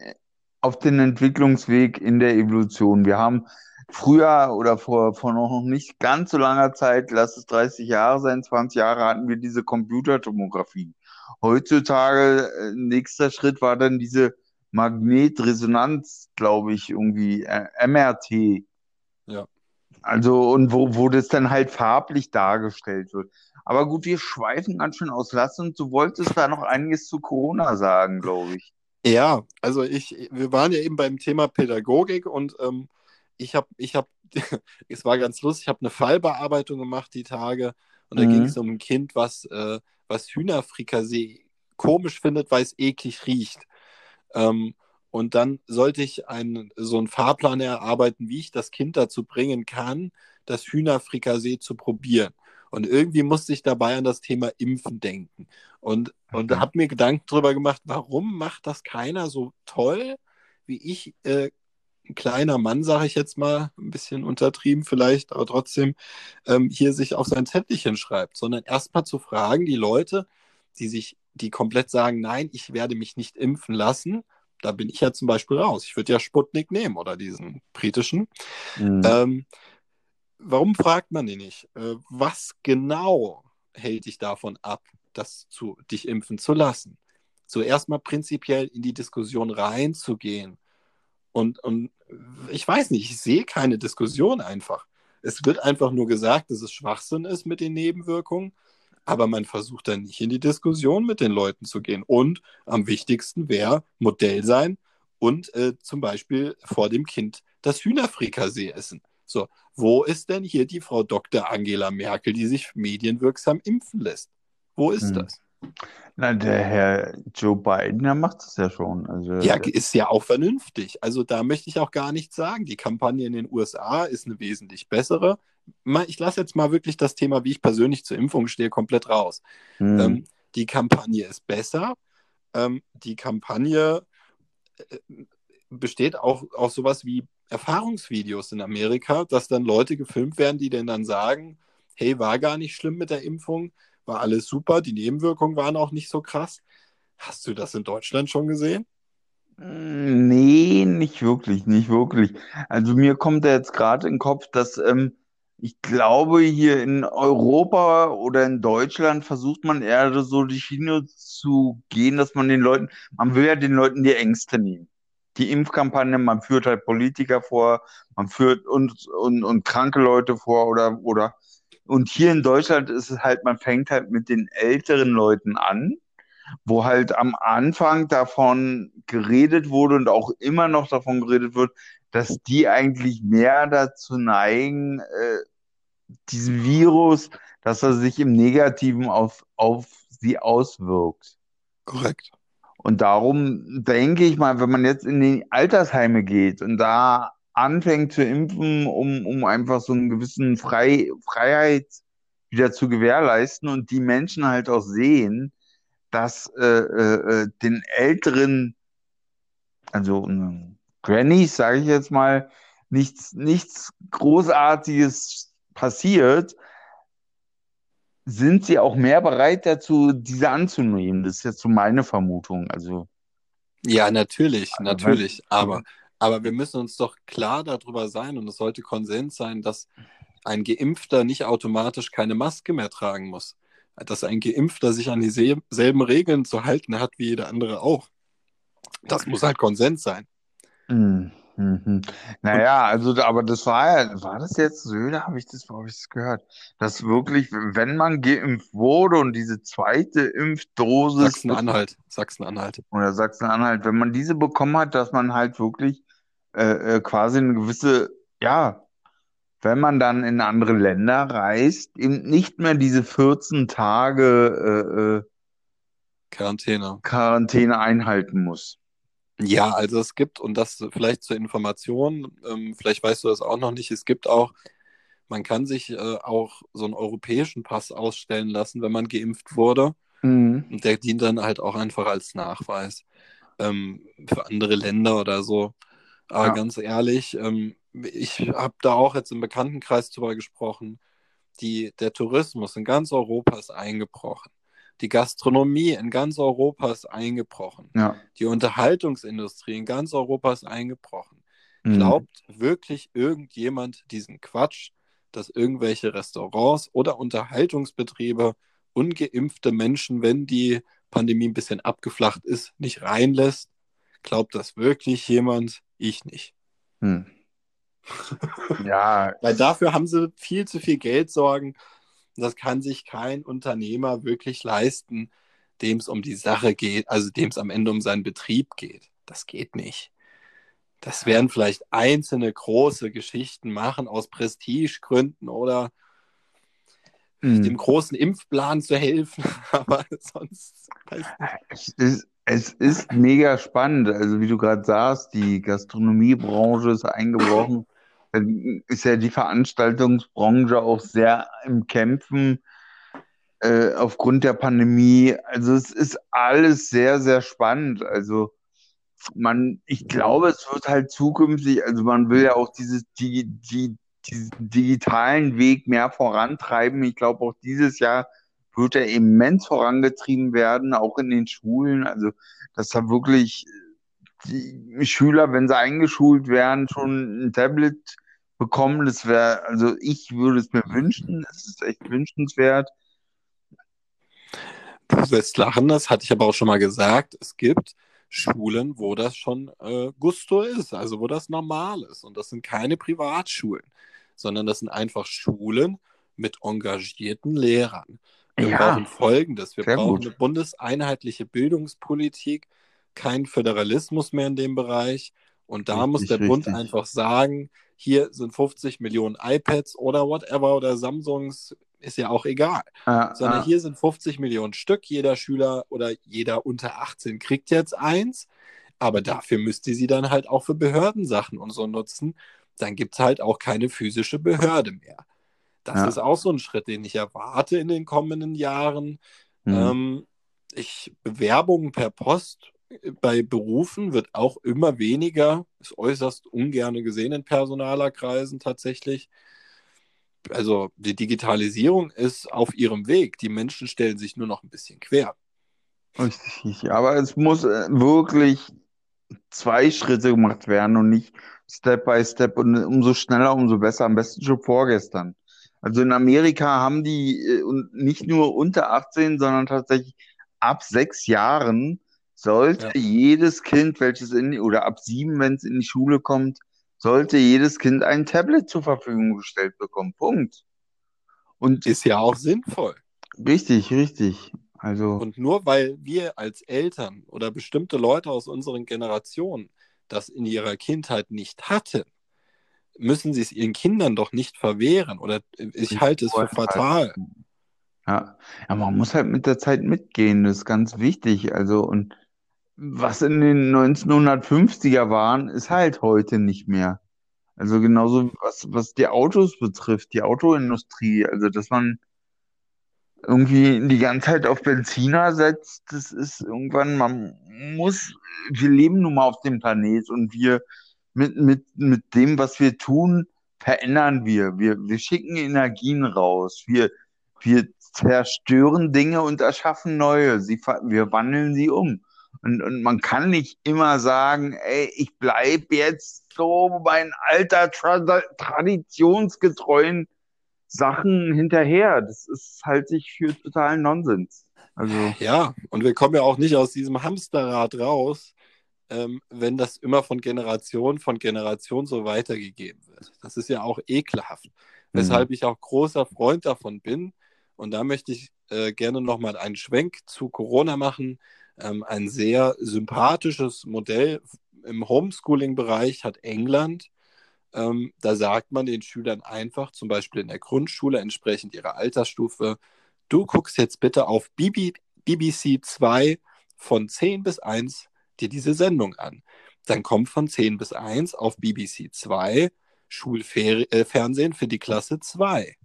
auf den Entwicklungsweg in der Evolution. Wir haben früher oder vor, vor noch nicht ganz so langer Zeit, lass es 30 Jahre sein, 20 Jahre, hatten wir diese Computertomographie. Heutzutage, äh, nächster Schritt war dann diese Magnetresonanz, glaube ich, irgendwie, äh, MRT. Ja. Also, und wo, wo das dann halt farblich dargestellt wird. Aber gut, wir schweifen ganz schön aus. Lass uns, du wolltest da noch einiges zu Corona sagen, glaube ich. Ja, also ich, wir waren ja eben beim Thema Pädagogik und ähm, ich habe, ich habe, [LAUGHS] es war ganz lustig, ich habe eine Fallbearbeitung gemacht die Tage und da Mhm. ging es um ein Kind, was, äh, was Hühnerfrikassee komisch findet, weil es eklig riecht. Ähm, und dann sollte ich einen, so einen Fahrplan erarbeiten, wie ich das Kind dazu bringen kann, das Hühnerfrikassee zu probieren. Und irgendwie musste ich dabei an das Thema Impfen denken. Und, und Mhm. habe mir Gedanken darüber gemacht, warum macht das keiner so toll, wie ich, äh, ein kleiner Mann, sage ich jetzt mal, ein bisschen untertrieben vielleicht, aber trotzdem, ähm, hier sich auf sein Zettelchen schreibt, sondern erstmal zu fragen, die Leute, die sich, die komplett sagen, nein, ich werde mich nicht impfen lassen, da bin ich ja zum Beispiel raus. Ich würde ja Sputnik nehmen oder diesen britischen. Mhm. Ähm, warum fragt man die nicht? Äh, was genau hält dich davon ab, das zu, dich impfen zu lassen? So erstmal prinzipiell in die Diskussion reinzugehen. Und, und ich weiß nicht, ich sehe keine Diskussion einfach. Es wird einfach nur gesagt, dass es Schwachsinn ist mit den Nebenwirkungen, aber man versucht dann nicht in die Diskussion mit den Leuten zu gehen. Und am wichtigsten wäre Modell sein und äh, zum Beispiel vor dem Kind das Hühnerfrikassee essen. So, wo ist denn hier die Frau Dr. Angela Merkel, die sich medienwirksam impfen lässt? Wo ist Hm. das? Na, der Herr Joe Biden, der macht es ja schon. Also, Ja, ist ja auch vernünftig. Also da möchte ich auch gar nichts sagen. Die Kampagne in den USA ist eine wesentlich bessere. Ich lasse jetzt mal wirklich das Thema, wie ich persönlich zur Impfung stehe, komplett raus. hm. Ähm, die Kampagne ist besser. Ähm, die Kampagne äh, besteht auch aus sowas wie Erfahrungsvideos in Amerika, dass dann Leute gefilmt werden, die denn dann sagen, hey, war gar nicht schlimm mit der Impfung, war alles super, die Nebenwirkungen waren auch nicht so krass. Hast du das in Deutschland schon gesehen? Nee, nicht wirklich, nicht wirklich. Also mir kommt da jetzt gerade in den Kopf, dass ähm, ich glaube, hier in Europa oder in Deutschland versucht man eher so die Schiene zu gehen, dass man den Leuten, man will ja den Leuten die Ängste nehmen. die Impfkampagne, man führt halt Politiker vor, man führt und, und, und kranke Leute vor oder, oder und hier in Deutschland ist es halt, man fängt halt mit den älteren Leuten an, wo halt am Anfang davon geredet wurde und auch immer noch davon geredet wird, dass die eigentlich mehr dazu neigen, äh, diesen Virus, dass er sich im Negativen auf, auf sie auswirkt. Korrekt. Und darum denke ich mal, wenn man jetzt in die Altersheime geht und da anfängt zu impfen, um, um einfach so einen gewissen Frei, Freiheit wieder zu gewährleisten und die Menschen halt auch sehen, dass äh, äh, äh den älteren, also äh, Grannies, sage ich jetzt mal, nichts, nichts Großartiges passiert, sind sie auch mehr bereit dazu, diese anzunehmen. Das ist jetzt so meine Vermutung. Also. Ja, natürlich, natürlich. Aber, aber wir müssen uns doch klar darüber sein und es sollte Konsens sein, dass ein Geimpfter nicht automatisch keine Maske mehr tragen muss. Dass ein Geimpfter sich an dieselben Regeln zu halten hat wie jeder andere auch. Das muss halt Konsens sein. Mhm. Mhm. Naja, also, aber das war ja, war das jetzt Söder? Habe ich das, habe ich das gehört? Dass wirklich, wenn man geimpft wurde und diese zweite Impfdose. Sachsen-Anhalt, Sachsen-Anhalt. Oder Sachsen-Anhalt, wenn man diese bekommen hat, dass man halt wirklich äh, äh, quasi eine gewisse, ja, wenn man dann in andere Länder reist, eben nicht mehr diese 14 Tage äh, äh, Quarantäne. Quarantäne einhalten muss. Ja, also es gibt, und das vielleicht zur Information, ähm, vielleicht weißt du das auch noch nicht, es gibt auch, man kann sich äh, auch so einen europäischen Pass ausstellen lassen, wenn man geimpft wurde. Mhm. Und der dient dann halt auch einfach als Nachweis ähm, für andere Länder oder so. Aber ja. ganz ehrlich, ähm, ich habe da auch jetzt im Bekanntenkreis drüber gesprochen, die, der Tourismus in ganz Europa ist eingebrochen. Die Gastronomie in ganz Europa ist eingebrochen. Ja. Die Unterhaltungsindustrie in ganz Europa ist eingebrochen. Mhm. Glaubt wirklich irgendjemand diesen Quatsch, dass irgendwelche Restaurants oder Unterhaltungsbetriebe ungeimpfte Menschen, wenn die Pandemie ein bisschen abgeflacht ist, nicht reinlässt? Glaubt das wirklich jemand? Ich nicht. Hm. [LAUGHS] ja. Weil dafür haben sie viel zu viel Geldsorgen das kann sich kein Unternehmer wirklich leisten, dem es um die Sache geht, also dem es am Ende um seinen Betrieb geht. Das geht nicht. Das werden vielleicht einzelne große Geschichten machen aus Prestigegründen oder hm. dem großen Impfplan zu helfen, [LAUGHS] aber sonst weiß ich nicht. Es ist, mega spannend. Also wie du gerade sagst, die Gastronomiebranche ist eingebrochen ist ja die Veranstaltungsbranche auch sehr im Kämpfen äh, aufgrund der Pandemie. Also es ist alles sehr, sehr spannend. Also man, ich glaube, es wird halt zukünftig, also man will ja auch dieses, die, die, diesen digitalen Weg mehr vorantreiben. Ich glaube, auch dieses Jahr wird er immens vorangetrieben werden, auch in den Schulen. Also, dass da wirklich die Schüler, wenn sie eingeschult werden, schon ein Tablet bekommen. Das wäre, also ich würde es mir wünschen. Es ist echt wünschenswert. Du wirst lachen, das hatte ich aber auch schon mal gesagt. Es gibt Schulen, wo das schon äh, Gusto ist, also wo das normal ist. Und das sind keine Privatschulen, sondern das sind einfach Schulen mit engagierten Lehrern. Wir ja, brauchen Folgendes. Wir brauchen gut. eine bundeseinheitliche Bildungspolitik, kein Föderalismus mehr in dem Bereich. Und da richtig, muss der Bund einfach sagen, hier sind 50 Millionen iPads oder whatever oder Samsungs, ist ja auch egal. Ah, Sondern ah. hier sind 50 Millionen Stück. Jeder Schüler oder jeder unter 18 kriegt jetzt eins. Aber dafür müsst ihr sie dann halt auch für Behördensachen und so nutzen. Dann gibt es halt auch keine physische Behörde mehr. Das ja. ist auch so ein Schritt, den ich erwarte in den kommenden Jahren. Mhm. Ähm, ich Bewerbungen per Post bei Berufen wird auch immer weniger, ist äußerst ungern gesehen in Personalerkreisen tatsächlich. Also die Digitalisierung ist auf ihrem Weg. Die Menschen stellen sich nur noch ein bisschen quer. Richtig, aber es muss äh, wirklich zwei Schritte gemacht werden und nicht Step by Step und umso schneller, umso besser. Am besten schon vorgestern. Also in Amerika haben die äh, nicht nur unter 18, sondern tatsächlich ab sechs Jahren sollte Ja. jedes Kind, welches in, oder ab sieben, wenn es in die Schule kommt, sollte jedes Kind ein Tablet zur Verfügung gestellt bekommen. Punkt. Und Ist ja auch sinnvoll. richtig, richtig. Also, Und nur weil wir als Eltern oder bestimmte Leute aus unseren Generationen das in ihrer Kindheit nicht hatten, müssen sie es ihren Kindern doch nicht verwehren. Oder ich halte es für fatal. ja. Ja, man muss halt mit der Zeit mitgehen, das ist ganz wichtig. Also, und was in den 1950er waren, ist halt heute nicht mehr. Also genauso was, was die Autos betrifft, die Autoindustrie, also dass man irgendwie die ganze Zeit auf Benziner setzt, das ist irgendwann, man muss, wir leben nun mal auf dem Planet und wir mit, mit, mit dem, was wir tun, verändern wir. Wir, wir schicken Energien raus. Wir, wir zerstören Dinge und erschaffen neue. Sie, wir wandeln sie um. Und, und man kann nicht immer sagen, ey, ich bleib jetzt so mein alter tra traditionsgetreuen Sachen hinterher. Das ist halt sich für totalen Nonsens. Also, Ja, und wir kommen ja auch nicht aus diesem Hamsterrad raus, ähm, wenn das immer von Generation von Generation so weitergegeben wird. Das ist ja auch ekelhaft. Weshalb ich auch großer Freund davon bin. Und da möchte ich äh, gerne nochmal einen Schwenk zu Corona machen. Ähm, ein sehr sympathisches Modell im Homeschooling-Bereich hat England. Ähm, da sagt man den Schülern einfach, zum Beispiel in der Grundschule entsprechend ihrer Altersstufe, du guckst jetzt bitte auf BB, BBC 2 von 10 bis 1 dir diese Sendung an. Dann kommt von 10 bis 1 auf BBC 2 Schulfernsehen für die Klasse 2.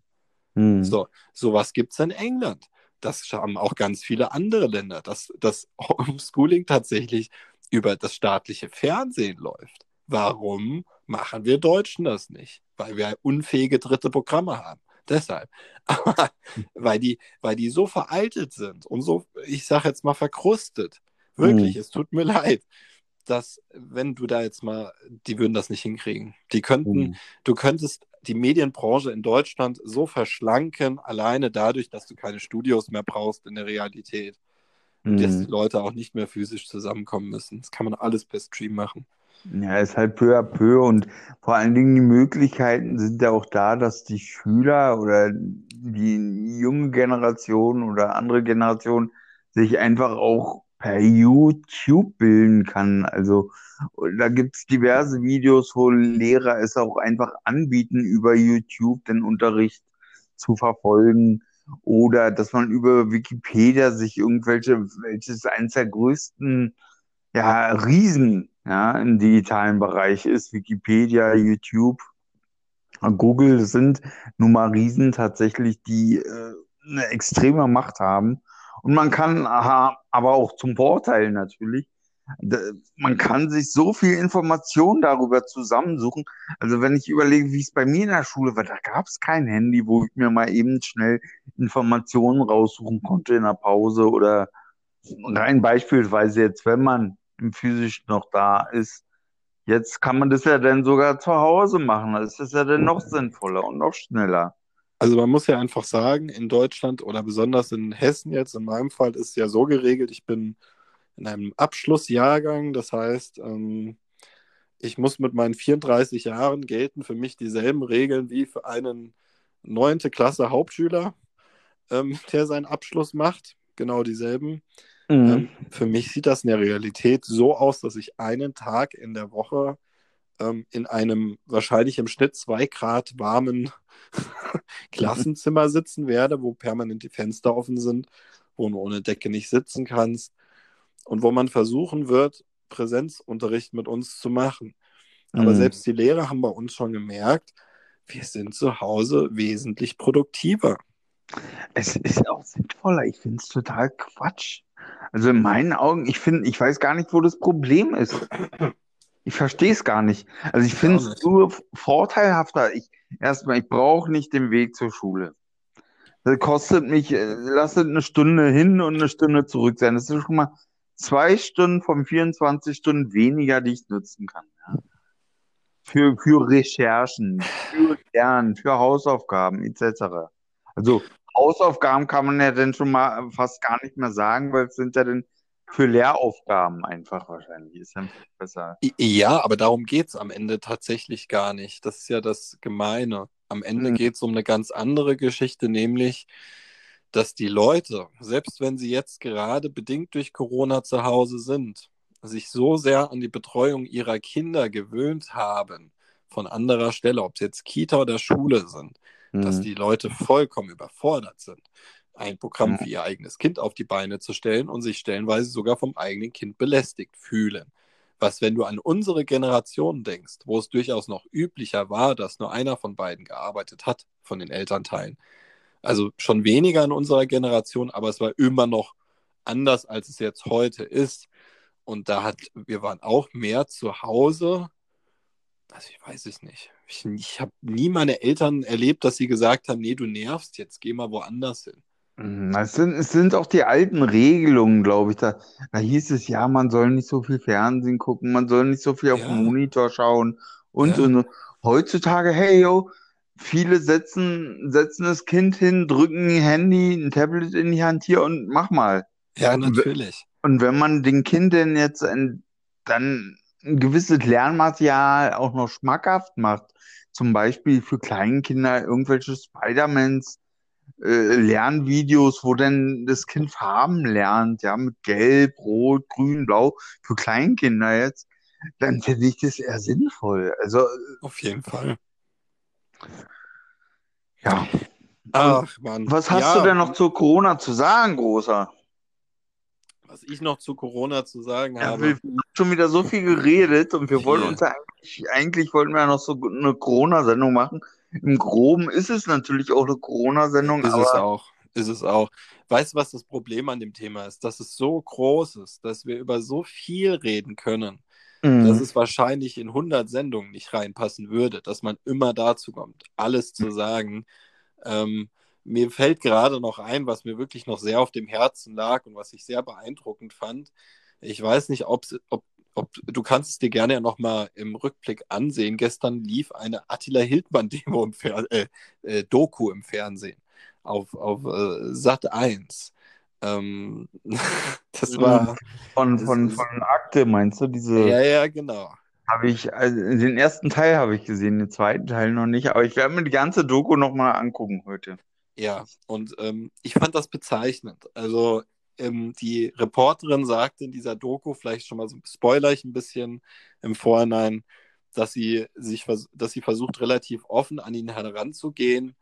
hm. So, sowas gibt es in England. Das haben auch ganz viele andere Länder, dass das Homeschooling tatsächlich über das staatliche Fernsehen läuft. Warum machen wir Deutschen das nicht? Weil wir unfähige dritte Programme haben. Deshalb. [LAUGHS] Aber weil die, weil die so veraltet sind und so, ich sage jetzt mal, verkrustet. Wirklich, Hm. es tut mir [LAUGHS] leid, dass, wenn du da jetzt mal, die würden das nicht hinkriegen. Die könnten, Hm. du könntest die Medienbranche in Deutschland so verschlanken, alleine dadurch, dass du keine Studios mehr brauchst in der Realität. Und dass die Hm. Leute auch nicht mehr physisch zusammenkommen müssen. Das kann man alles per Stream machen. Ja, ist halt peu à peu und vor allen Dingen die Möglichkeiten sind ja auch da, dass die Schüler oder die junge Generation oder andere Generation sich einfach auch per YouTube bilden kann. Also da gibt's diverse Videos, wo Lehrer es auch einfach anbieten, über YouTube den Unterricht zu verfolgen oder dass man über Wikipedia sich irgendwelche, welches eines der größten ja, Riesen ja, im digitalen Bereich ist. Wikipedia, YouTube, Google sind nun mal Riesen tatsächlich, die äh, eine extreme Macht haben. Und man kann, aha, aber auch zum Vorteil natürlich, man kann sich so viel Information darüber zusammensuchen. Also wenn ich überlege, wie es bei mir in der Schule war, da gab es kein Handy, wo ich mir mal eben schnell Informationen raussuchen konnte in der Pause oder rein beispielsweise jetzt, wenn man im Physisch noch da ist. Jetzt kann man das ja dann sogar zu Hause machen. Das ist ja dann noch sinnvoller und noch schneller. Also man muss ja einfach sagen, in Deutschland oder besonders in Hessen jetzt, in meinem Fall ist es ja so geregelt, ich bin in einem Abschlussjahrgang, das heißt, ähm, ich muss mit meinen 34 Jahren gelten für mich dieselben Regeln wie für einen neunte Klasse Hauptschüler, ähm, [LAUGHS] der seinen Abschluss macht, genau dieselben. Mhm. Ähm, für mich sieht das in der Realität so aus, dass ich einen Tag in der Woche ähm, in einem wahrscheinlich im Schnitt zwei Grad warmen [LAUGHS] Klassenzimmer sitzen werde, wo permanent die Fenster offen sind, wo du ohne Decke nicht sitzen kannst und wo man versuchen wird, Präsenzunterricht mit uns zu machen. Aber Mhm. selbst die Lehrer haben bei uns schon gemerkt, wir sind zu Hause wesentlich produktiver. Es ist auch sinnvoller. Ich finde es total Quatsch. Also in meinen Augen, ich finde, ich weiß gar nicht, wo das Problem ist. Ich verstehe es gar nicht. Also ich finde es nur vorteilhafter. Ich, erstmal, ich brauche nicht den Weg zur Schule. Das kostet mich, äh, lass es eine Stunde hin und eine Stunde zurück sein. Das ist schon mal zwei Stunden von 24 Stunden weniger, die ich nutzen kann. Ja. Für, für Recherchen, für Lernen, für Hausaufgaben etc. Also Hausaufgaben kann man ja dann schon mal fast gar nicht mehr sagen, weil es sind ja dann für Lehraufgaben einfach wahrscheinlich. Ist dann besser. Ja, aber darum geht es am Ende tatsächlich gar nicht. Das ist ja das Gemeine. Am Ende Mhm. geht es um eine ganz andere Geschichte, nämlich, dass die Leute, selbst wenn sie jetzt gerade bedingt durch Corona zu Hause sind, sich so sehr an die Betreuung ihrer Kinder gewöhnt haben, von anderer Stelle, ob es jetzt Kita oder Schule sind, dass Mhm. die Leute vollkommen überfordert sind, ein Programm für ihr eigenes Kind auf die Beine zu stellen und sich stellenweise sogar vom eigenen Kind belästigt fühlen. Was, wenn du an unsere Generation denkst, wo es durchaus noch üblicher war, dass nur einer von beiden gearbeitet hat, von den Elternteilen. Also schon weniger in unserer Generation, aber es war immer noch anders, als es jetzt heute ist. Und da hat, wir waren auch mehr zu Hause. Also ich weiß es nicht. Ich, ich habe nie meine Eltern erlebt, dass sie gesagt haben, nee, du nervst, jetzt geh mal woanders hin. Mhm, Es sind, es sind auch die alten Regelungen, glaube ich. Da, da hieß es, ja, man soll nicht so viel Fernsehen gucken, man soll nicht so viel auf Ja. den Monitor schauen und, Ja. und, und. Heutzutage, hey, yo, viele setzen, setzen das Kind hin, drücken ein Handy, ein Tablet in die Hand hier und mach mal. Ja, natürlich. Und wenn man den Kindern jetzt ein, dann ein gewisses Lernmaterial auch noch schmackhaft macht, zum Beispiel für Kleinkinder irgendwelche Spider-Mans, äh, Lernvideos, wo dann das Kind Farben lernt, ja, mit Gelb, Rot, Grün, Blau, für Kleinkinder jetzt, dann finde ich das eher sinnvoll. Also, Auf jeden Fall. ja. Ach, Mann. Was hast ja, du denn noch zu Corona zu sagen, Großer? Was ich noch zu Corona zu sagen Ja, habe. wir haben schon wieder so viel geredet und wir wollten Viel. uns ja eigentlich, eigentlich wollten wir ja noch so eine Corona-Sendung machen. Im Groben ist es natürlich auch eine Corona-Sendung, Ist es aber auch. Ist es auch. Weißt du, was das Problem an dem Thema ist? Dass es so groß ist, dass wir über so viel reden können, dass Mhm. es wahrscheinlich in 100 Sendungen nicht reinpassen würde, dass man immer dazu kommt, alles zu sagen. Ähm, mir fällt gerade noch ein, was mir wirklich noch sehr auf dem Herzen lag und was ich sehr beeindruckend fand. Ich weiß nicht, ob, ob du kannst es dir gerne ja noch mal im Rückblick ansehen. Gestern lief eine Attila Hildmann-Demo im Fer äh, äh, Doku im Fernsehen auf, auf äh, Sat 1. Ähm, [LAUGHS] das war von, das von, ist- von Akte meinst du? Diese ja, ja, genau. habe ich, also den ersten Teil habe ich gesehen, den zweiten Teil noch nicht, aber ich werde mir die ganze Doku nochmal angucken heute. Ja, und ähm, ich fand das bezeichnend. Also ähm, die Reporterin sagte in dieser Doku, vielleicht schon mal so spoiler ich ein bisschen im Vorhinein, dass sie sich, dass sie versucht, relativ offen an ihn heranzugehen.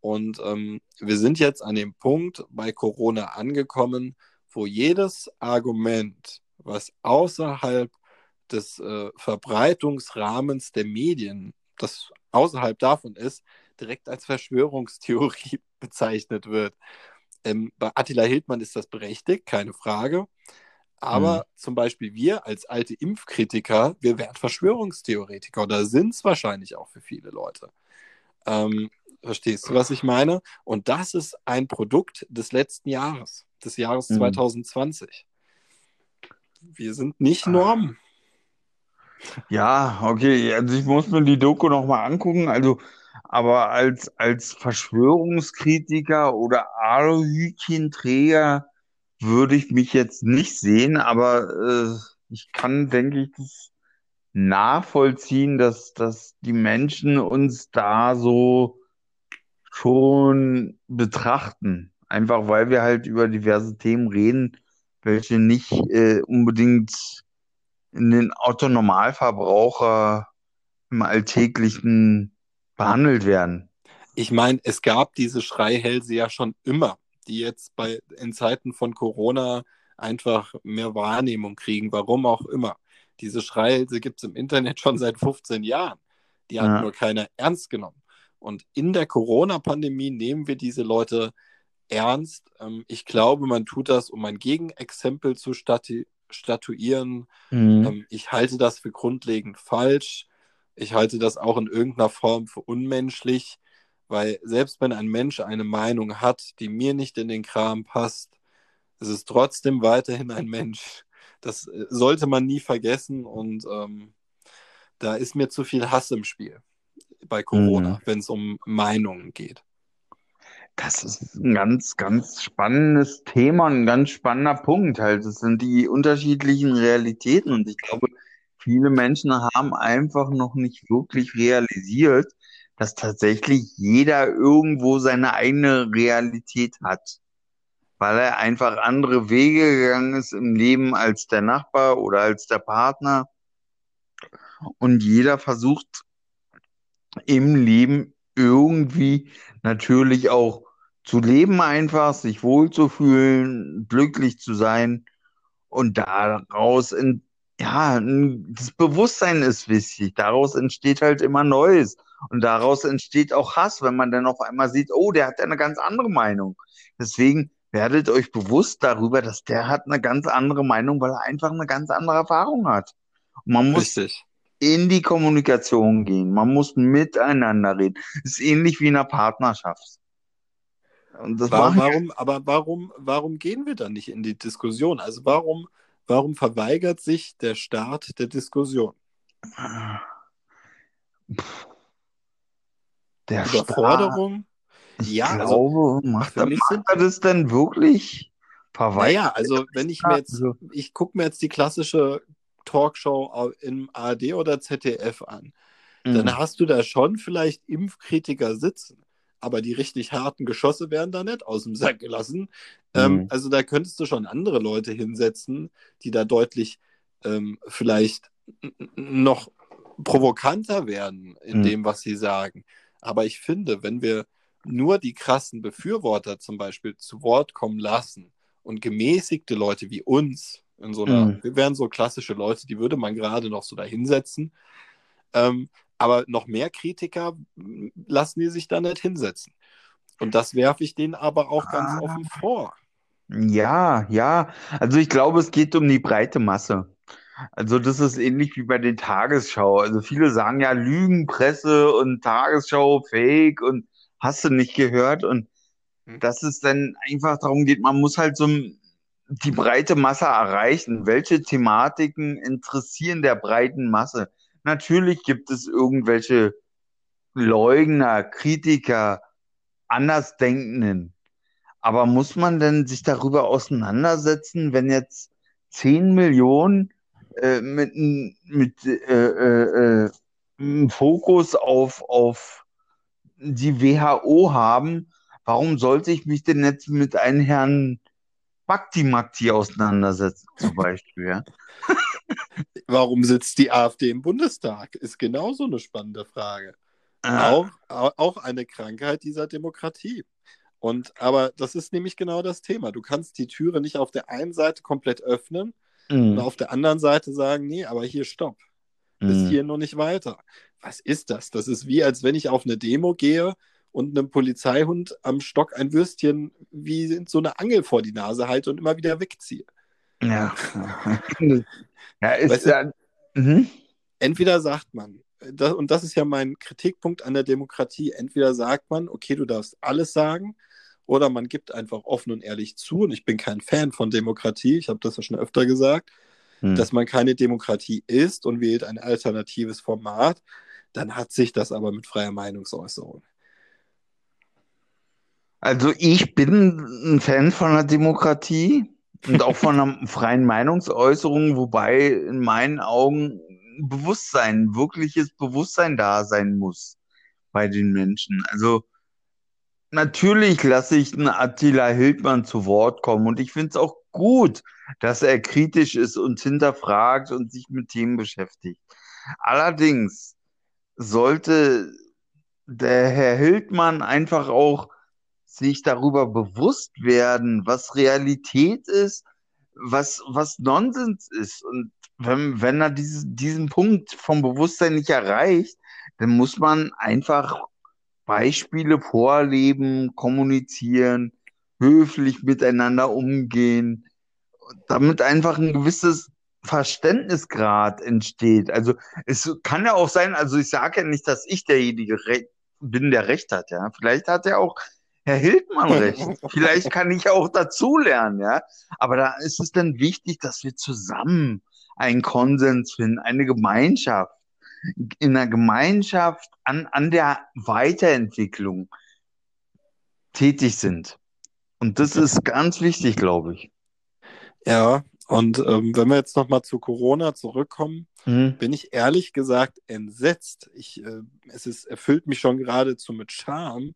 Und ähm, wir sind jetzt an dem Punkt bei Corona angekommen, wo jedes Argument, was außerhalb des äh, Verbreitungsrahmens der Medien, das außerhalb davon ist, direkt als Verschwörungstheorie [LAUGHS] bezeichnet wird. Ähm, bei Attila Hildmann ist das berechtigt, keine Frage. Aber Mhm. zum Beispiel wir als alte Impfkritiker, wir wären Verschwörungstheoretiker oder sind es wahrscheinlich auch für viele Leute. Ähm, verstehst du, was ich meine? Und das ist ein Produkt des letzten Jahres, des Jahres Mhm. 2020. Wir sind nicht Normen. Ja, okay, also ich muss mir die Doku nochmal angucken, also, aber als, als Verschwörungskritiker oder Aluhütchenträger würde ich mich jetzt nicht sehen, aber äh, ich kann, denke ich, das nachvollziehen, dass, dass die Menschen uns da so schon betrachten. Einfach weil wir halt über diverse Themen reden, welche nicht äh, unbedingt in den Autonormalverbraucher im Alltäglichen behandelt werden. Ich meine, es gab diese Schreihälse ja schon immer, die jetzt bei, in Zeiten von Corona einfach mehr Wahrnehmung kriegen, warum auch immer. Diese Schreihälse gibt es im Internet schon seit 15 Jahren. Die hat Ja. nur keiner ernst genommen. Und in der Corona-Pandemie nehmen wir diese Leute ernst. Ähm, ich glaube, man tut das, um ein Gegenexempel zu statu statuieren. Mhm. Ähm, ich halte das für grundlegend falsch. Ich halte das auch in irgendeiner Form für unmenschlich, weil selbst wenn ein Mensch eine Meinung hat, die mir nicht in den Kram passt, es ist trotzdem weiterhin ein Mensch. Das äh, sollte man nie vergessen und ähm, da ist mir zu viel Hass im Spiel bei Corona, Mhm. wenn es um Meinungen geht. Das ist ein ganz, ganz spannendes Thema, ein ganz spannender Punkt halt. Es sind die unterschiedlichen Realitäten und ich glaube, viele Menschen haben einfach noch nicht wirklich realisiert, dass tatsächlich jeder irgendwo seine eigene Realität hat. Weil er einfach andere Wege gegangen ist im Leben als der Nachbar oder als der Partner. Und jeder versucht im Leben irgendwie natürlich auch zu leben einfach, sich wohlzufühlen, glücklich zu sein und daraus in, ja, das Bewusstsein ist wichtig. Daraus entsteht halt immer Neues. Und daraus entsteht auch Hass, wenn man dann auf einmal sieht, oh, der hat ja eine ganz andere Meinung. Deswegen werdet euch bewusst darüber, dass der hat eine ganz andere Meinung, weil er einfach eine ganz andere Erfahrung hat. Und man muss Richtig. in die Kommunikation gehen. Man muss miteinander reden. Das ist ähnlich wie in einer Partnerschaft. Und das warum, warum, aber warum, warum gehen wir dann nicht in die Diskussion? Also warum, warum verweigert sich der Staat der Diskussion? Der Überforderung? Staat, ich ja, glaube, also, macht, er, macht er das denn wirklich? Verweigert? Naja, also wenn ich mir jetzt, ich gucke mir jetzt die klassische Talkshow im ARD oder ZDF an, mhm. dann hast du da schon vielleicht Impfkritiker sitzen aber die richtig harten Geschosse werden da nicht aus dem Sack gelassen. Ähm, mhm. Ähm, also da könntest du schon andere Leute hinsetzen, die da deutlich ähm, vielleicht noch provokanter werden in mhm. dem, was sie sagen. Aber ich finde, wenn wir nur die krassen Befürworter zum Beispiel zu Wort kommen lassen und gemäßigte Leute wie uns in so einer, mhm. wir wären so klassische Leute, die würde man gerade noch so da hinsetzen. Ähm, aber noch mehr Kritiker lassen die sich da nicht hinsetzen. Und das werfe ich denen aber auch ganz ah. offen vor. Ja, ja. Also ich glaube, es geht um die breite Masse. Also das ist ähnlich wie bei den Tagesschau. Also viele sagen ja Lügenpresse und Tagesschau Fake und hast du nicht gehört und hm. dass es dann einfach darum geht, man muss halt so die breite Masse erreichen. Welche Thematiken interessieren der breiten Masse? Natürlich gibt es irgendwelche Leugner, Kritiker, Andersdenkenden. Aber muss man denn sich darüber auseinandersetzen, wenn jetzt 10 Millionen äh, mit, mit äh, äh, äh Fokus auf, auf die WHO haben, warum sollte ich mich denn jetzt mit einem Herrn Bakti Makti auseinandersetzen, zum Beispiel? Ja? [LAUGHS] Warum sitzt die AfD im Bundestag? Ist genauso eine spannende Frage. Ah. Auch, auch eine Krankheit dieser Demokratie. Und aber das ist nämlich genau das Thema. Du kannst die Türe nicht auf der einen Seite komplett öffnen mm. und auf der anderen Seite sagen, nee, aber hier stopp. Bis mm. hier noch nicht weiter. Was ist das? Das ist wie, als wenn ich auf eine Demo gehe und einem Polizeihund am Stock ein Würstchen wie so eine Angel vor die Nase halte und immer wieder wegziehe. Ja. [LAUGHS] ja, ist weißt du, ja. Mhm. Entweder sagt man, das, und das ist ja mein Kritikpunkt an der Demokratie, entweder sagt man, okay, du darfst alles sagen, oder man gibt einfach offen und ehrlich zu, und ich bin kein Fan von Demokratie, ich habe das ja schon öfter gesagt, hm. dass man keine Demokratie ist und wählt ein alternatives Format, dann hat sich das aber mit freier Meinungsäußerung. Also ich bin ein Fan von der Demokratie und auch von einer freien Meinungsäußerung, wobei in meinen Augen Bewusstsein, wirkliches Bewusstsein da sein muss bei den Menschen. Also natürlich lasse ich einen Attila Hildmann zu Wort kommen und ich finde es auch gut, dass er kritisch ist und hinterfragt und sich mit Themen beschäftigt. Allerdings sollte der Herr Hildmann einfach auch sich darüber bewusst werden, was Realität ist, was, was Nonsens ist. Und wenn, wenn er diese, diesen Punkt vom Bewusstsein nicht erreicht, dann muss man einfach Beispiele vorleben, kommunizieren, höflich miteinander umgehen, damit einfach ein gewisses Verständnisgrad entsteht. Also es kann ja auch sein, also ich sage ja nicht, dass ich derjenige bin, der Recht hat, ja. Vielleicht hat er auch Herr Hildmann recht. Vielleicht kann ich auch dazulernen, ja. Aber da ist es dann wichtig, dass wir zusammen einen Konsens finden, eine Gemeinschaft. In einer Gemeinschaft an, an der Weiterentwicklung. tätig sind. Und das ist ganz wichtig, glaube ich. Ja, und ähm, wenn wir jetzt nochmal zu Corona zurückkommen, Mhm. bin ich ehrlich gesagt entsetzt. Ich, äh, es ist, erfüllt mich schon geradezu mit Scham,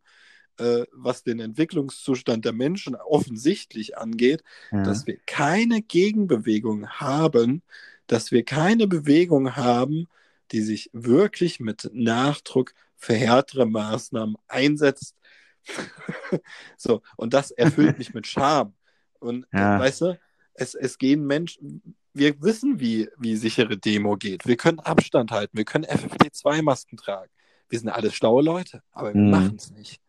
äh, was den Entwicklungszustand der Menschen offensichtlich angeht, Ja. dass wir keine Gegenbewegung haben, dass wir keine Bewegung haben, die sich wirklich mit Nachdruck für härtere Maßnahmen einsetzt. [LAUGHS] so, und das erfüllt mich [LAUGHS] mit Scham. Und Ja. äh, weißt du, es, es gehen Menschen, wir wissen, wie, wie sichere Demo geht. Wir können Abstand halten, wir können FFP2-Masken tragen. Wir sind alles schlaue Leute, aber wir Mhm. machen es nicht.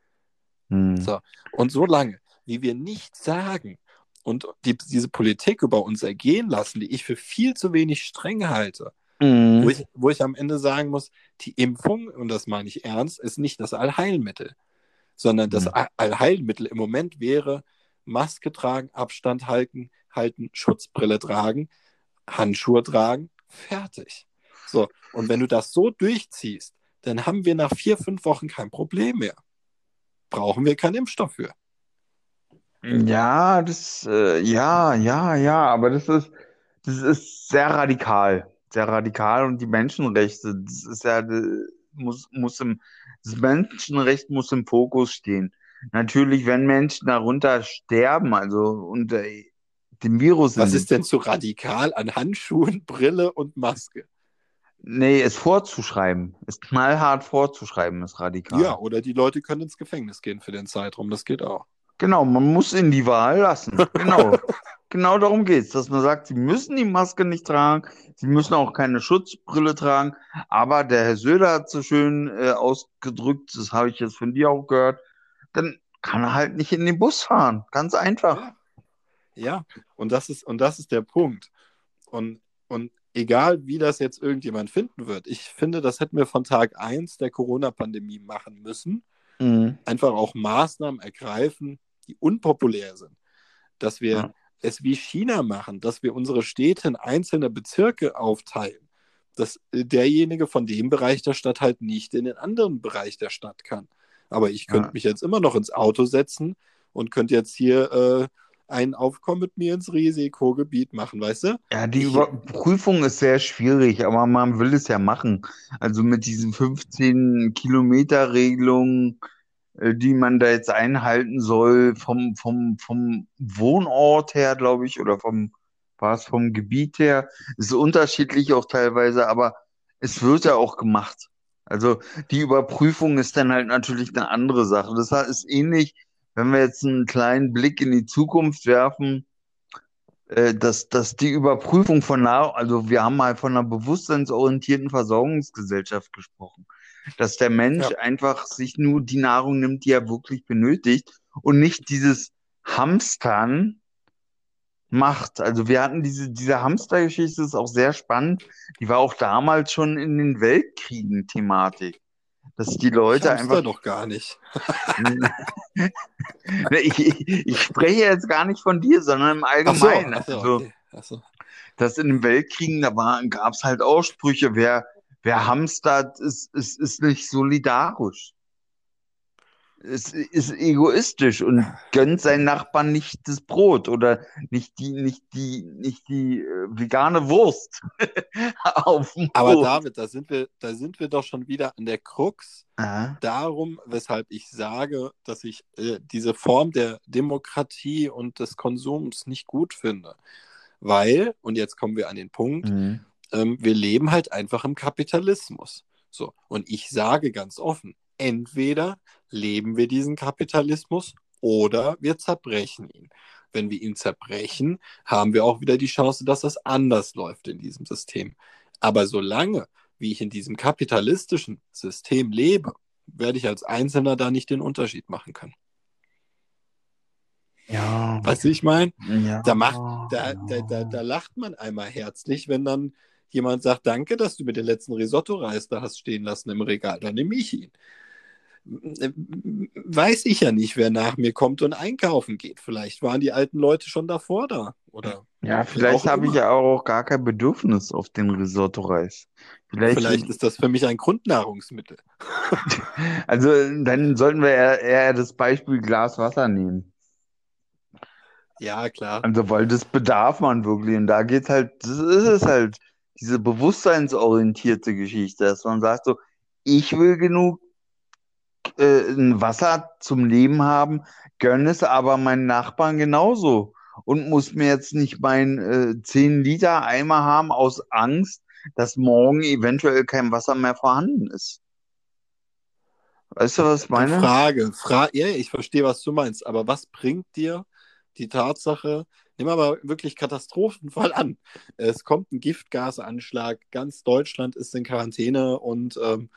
Mhm. So. Und solange, wie wir nichts sagen und die, diese Politik über uns ergehen lassen, die ich für viel zu wenig streng halte, Mhm. wo, ich, wo ich am Ende sagen muss, die Impfung, und das meine ich ernst, ist nicht das Allheilmittel, sondern das Mhm. All- Allheilmittel im Moment wäre Maske tragen, Abstand halten, halten, Schutzbrille tragen, Handschuhe tragen, fertig. So, und wenn du das so durchziehst, dann haben wir nach vier, fünf Wochen kein Problem mehr. Brauchen wir keinen Impfstoff für. Ja, das, äh, ja, ja, ja, aber das ist, das ist sehr radikal, sehr radikal und die Menschenrechte, das ist ja, äh, muss, muss im, das Menschenrecht muss im Fokus stehen. Natürlich, wenn Menschen darunter sterben, also unter dem Virus Was ist denn zu radikal an Handschuhen, Brille und Maske? Nee, es vorzuschreiben, es knallhart vorzuschreiben, ist radikal. Ja, oder die Leute können ins Gefängnis gehen für den Zeitraum, das geht auch. Genau, man muss ihnen die Wahl lassen. Genau. [LAUGHS] Genau darum geht's, dass man sagt, sie müssen die Maske nicht tragen, sie müssen auch keine Schutzbrille tragen, aber der Herr Söder hat so schön äh, ausgedrückt, das habe ich jetzt von dir auch gehört, dann kann er halt nicht in den Bus fahren. Ganz einfach. Ja. Ja, und das ist, und das ist der Punkt. Und, und egal, wie das jetzt irgendjemand finden wird, ich finde, das hätten wir von Tag 1 der Corona-Pandemie machen müssen. Mhm. Einfach auch Maßnahmen ergreifen, die unpopulär sind. Dass wir Ja. es wie China machen, dass wir unsere Städte in einzelne Bezirke aufteilen. Dass derjenige von dem Bereich der Stadt halt nicht in den anderen Bereich der Stadt kann. Aber ich könnte Ja. mich jetzt immer noch ins Auto setzen und könnte jetzt hier äh, ein Aufkommen mit mir ins Risikogebiet machen, weißt du? Ja, die Überprüfung ist sehr schwierig, aber man will es ja machen. Also mit diesen 15 Kilometer Regelung, äh, die man da jetzt einhalten soll, vom, vom, vom Wohnort her, glaube ich, oder vom, war es vom Gebiet her, ist unterschiedlich auch teilweise, aber es wird ja auch gemacht. Also die Überprüfung ist dann halt natürlich eine andere Sache. Das ist ähnlich, wenn wir jetzt einen kleinen Blick in die Zukunft werfen äh, dass, dass die Überprüfung von Nahrung, also wir haben mal von einer bewusstseinsorientierten Versorgungsgesellschaft gesprochen, dass der Mensch Ja. einfach sich nur die Nahrung nimmt, die er wirklich benötigt und nicht dieses Hamstern macht. Also wir hatten diese, diese Hamstergeschichte, ist auch sehr spannend. Die war auch damals schon in den Weltkriegen Thematik. Dass die Leute ich einfach doch gar nicht. [LAUGHS] Ich, ich, ich spreche jetzt gar nicht von dir, sondern im Allgemeinen. ach so, Also, okay. ach so. dass in den Weltkriegen, da gab es halt Aussprüche, wer, wer hamstert, ist, ist, ist nicht solidarisch. Ist, ist egoistisch und gönnt seinen Nachbarn nicht das Brot oder nicht die, nicht die, nicht die äh, vegane Wurst [LAUGHS] auf dem Aber Brot. David, da sind wir, da sind wir doch schon wieder an der Krux Aha. darum, weshalb ich sage, dass ich äh, diese Form der Demokratie und des Konsums nicht gut finde. Weil, und jetzt kommen wir an den Punkt, Mhm. ähm, wir leben halt einfach im Kapitalismus. So, und ich sage ganz offen, entweder leben wir diesen Kapitalismus oder wir zerbrechen ihn. Wenn wir ihn zerbrechen, haben wir auch wieder die Chance, dass das anders läuft in diesem System. Aber solange, wie ich in diesem kapitalistischen System lebe, werde ich als Einzelner da nicht den Unterschied machen können. Ja. Wie ich meine? Ja. Da macht, da, da, da, da lacht man einmal herzlich, wenn dann jemand sagt, danke, dass du mir den letzten Risotto-Reis da hast stehen lassen im Regal, dann nehme ich ihn. Weiß ich ja nicht, wer nach mir kommt und einkaufen geht. Vielleicht waren die alten Leute schon davor da. Oder Ja, vielleicht habe ich ja auch gar kein Bedürfnis auf den Risotto-Reis. Vielleicht, Vielleicht ist das für mich ein Grundnahrungsmittel. [LAUGHS] also dann sollten wir eher, eher das Beispiel Glas Wasser nehmen. Ja, klar. Also, weil das bedarf man wirklich. Und da geht's halt, das ist es halt, diese bewusstseinsorientierte Geschichte, dass man sagt so, ich will genug äh, ein Wasser zum Leben haben, gönne es aber meinen Nachbarn genauso. Und muss mir jetzt nicht meinen äh, 10 Liter Eimer haben aus Angst, dass morgen eventuell kein Wasser mehr vorhanden ist. Weißt du, was ich meine? Frage, Fra ja, ich verstehe, was du meinst, aber was bringt dir die Tatsache, nimm aber wirklich Katastrophenfall an. Es kommt ein Giftgasanschlag, ganz Deutschland ist in Quarantäne und ähm,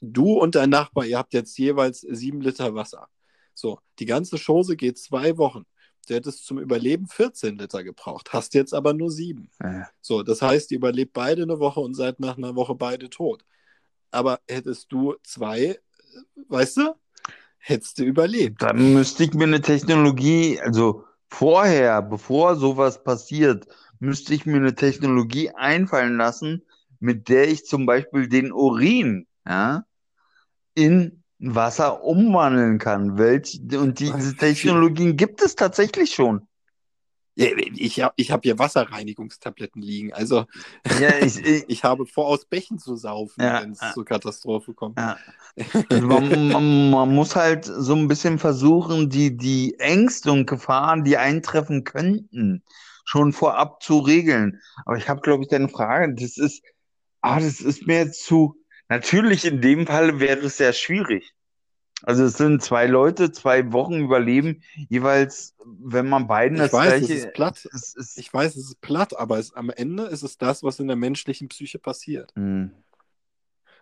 du und dein Nachbar, ihr habt jetzt jeweils sieben Liter Wasser. So, die ganze Chose geht zwei Wochen. Du hättest zum Überleben 14 Liter gebraucht, hast jetzt aber nur sieben. Ja. So, das heißt, ihr überlebt beide eine Woche und seid nach einer Woche beide tot. Aber hättest du zwei, weißt du, hättest du überlebt. Dann müsste ich mir eine Technologie, also vorher, bevor sowas passiert, müsste ich mir eine Technologie einfallen lassen, mit der ich zum Beispiel den Urin, ja, in Wasser umwandeln kann. Welch, und diese Technologien gibt es tatsächlich schon. Ja, Ich habe ich hab hier Wasserreinigungstabletten liegen. Also Ja, [LAUGHS] ich, ich, ich habe vor, aus Bächen zu saufen, Ja, wenn es zur Katastrophe kommt. [LAUGHS] Man, man, man muss halt so ein bisschen versuchen, die, die Ängste und Gefahren, die eintreffen könnten, schon vorab zu regeln. Aber ich habe, glaube ich, deine Frage, das ist, ah, das ist mir zu, natürlich in dem Fall wäre es sehr schwierig. Also es sind zwei Leute, zwei Wochen überleben, jeweils, wenn man beiden Ich das weiß, es gleiche, ist platt. es ist, Ich weiß, es ist platt, aber es, am Ende ist es das, was in der menschlichen Psyche passiert. Hm.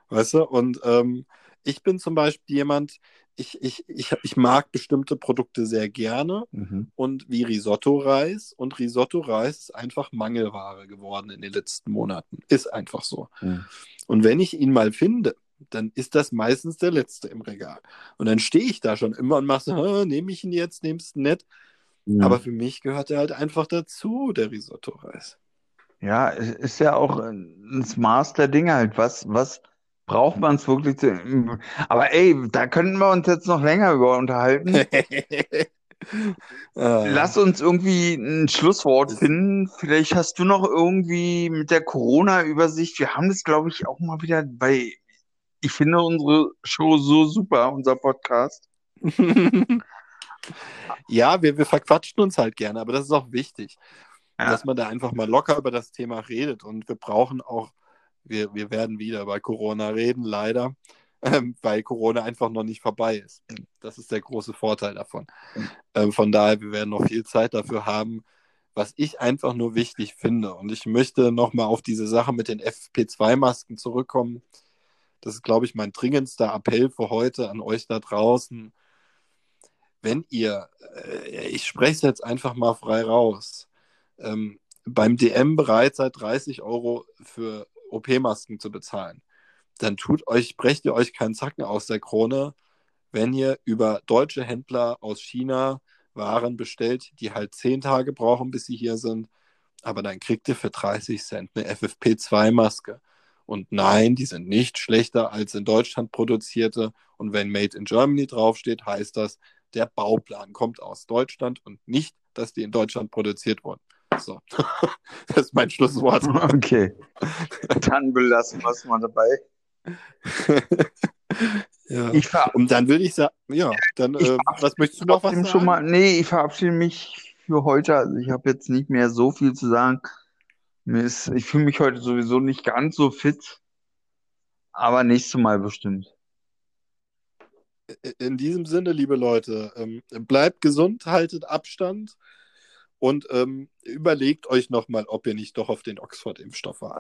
Weißt du? Und ähm, ich bin zum Beispiel jemand, ich, ich, ich, ich mag bestimmte Produkte sehr gerne Mhm. und wie Risotto-Reis. Und Risotto-Reis ist einfach Mangelware geworden in den letzten Monaten. Ist einfach so. Hm. Und wenn ich ihn mal finde, dann ist das meistens der letzte im Regal. Und dann stehe ich da schon immer und mache so, "Hä, nehme ich ihn jetzt, nehmst du nicht. Hm. Aber für mich gehört er halt einfach dazu, der Risotto-Reis. Ja, ist ja auch ein Maß der Dinge halt. Was, was braucht man es wirklich zu. Aber ey, da könnten wir uns jetzt noch länger über unterhalten. Äh, [LAUGHS] Lass uns irgendwie ein Schlusswort finden. Vielleicht hast du noch irgendwie mit der Corona-Übersicht. Wir haben das, glaube ich, auch mal wieder bei. Ich finde unsere Show so super, unser Podcast. [LAUGHS] ja, wir, wir verquatschen uns halt gerne, aber das ist auch wichtig, Ja. dass man da einfach mal locker über das Thema redet. Und wir brauchen auch, wir, wir werden wieder bei Corona reden, leider, ähm, weil Corona einfach noch nicht vorbei ist. Das ist der große Vorteil davon. Ähm, von daher, wir werden noch viel Zeit dafür haben, was ich einfach nur wichtig finde. Und ich möchte nochmal auf diese Sache mit den FP2-Masken zurückkommen. Das ist, glaube ich, mein dringendster Appell für heute an euch da draußen. Wenn ihr, äh, ich spreche es jetzt einfach mal frei raus, ähm, beim DM bereit seid, 30 Euro für OP-Masken zu bezahlen, dann tut euch, brecht ihr euch keinen Zacken aus der Krone, wenn ihr über deutsche Händler aus China Waren bestellt, die halt 10 Tage brauchen, bis sie hier sind. Aber dann kriegt ihr für 30 Cent eine FFP2-Maske. Und nein, die sind nicht schlechter als in Deutschland produzierte. Und wenn Made in Germany draufsteht, heißt das, der Bauplan kommt aus Deutschland und nicht, dass die in Deutschland produziert wurden. So, [LAUGHS] das ist mein Schlusswort. [LAUGHS] Okay. Dann belassen wir es mal dabei. [LAUGHS] ja. Ich ver Und dann würde ich sagen, ja, dann, äh, was möchtest du noch was sagen? schon mal, nee, ich verabschiede mich für heute. Also ich habe jetzt nicht mehr so viel zu sagen. Mir ist, ich fühle mich heute sowieso nicht ganz so fit, aber nächstes Mal bestimmt. In diesem Sinne, liebe Leute, ähm, bleibt gesund, haltet Abstand und ähm, überlegt euch nochmal, ob ihr nicht doch auf den Oxford-Impfstoff wart.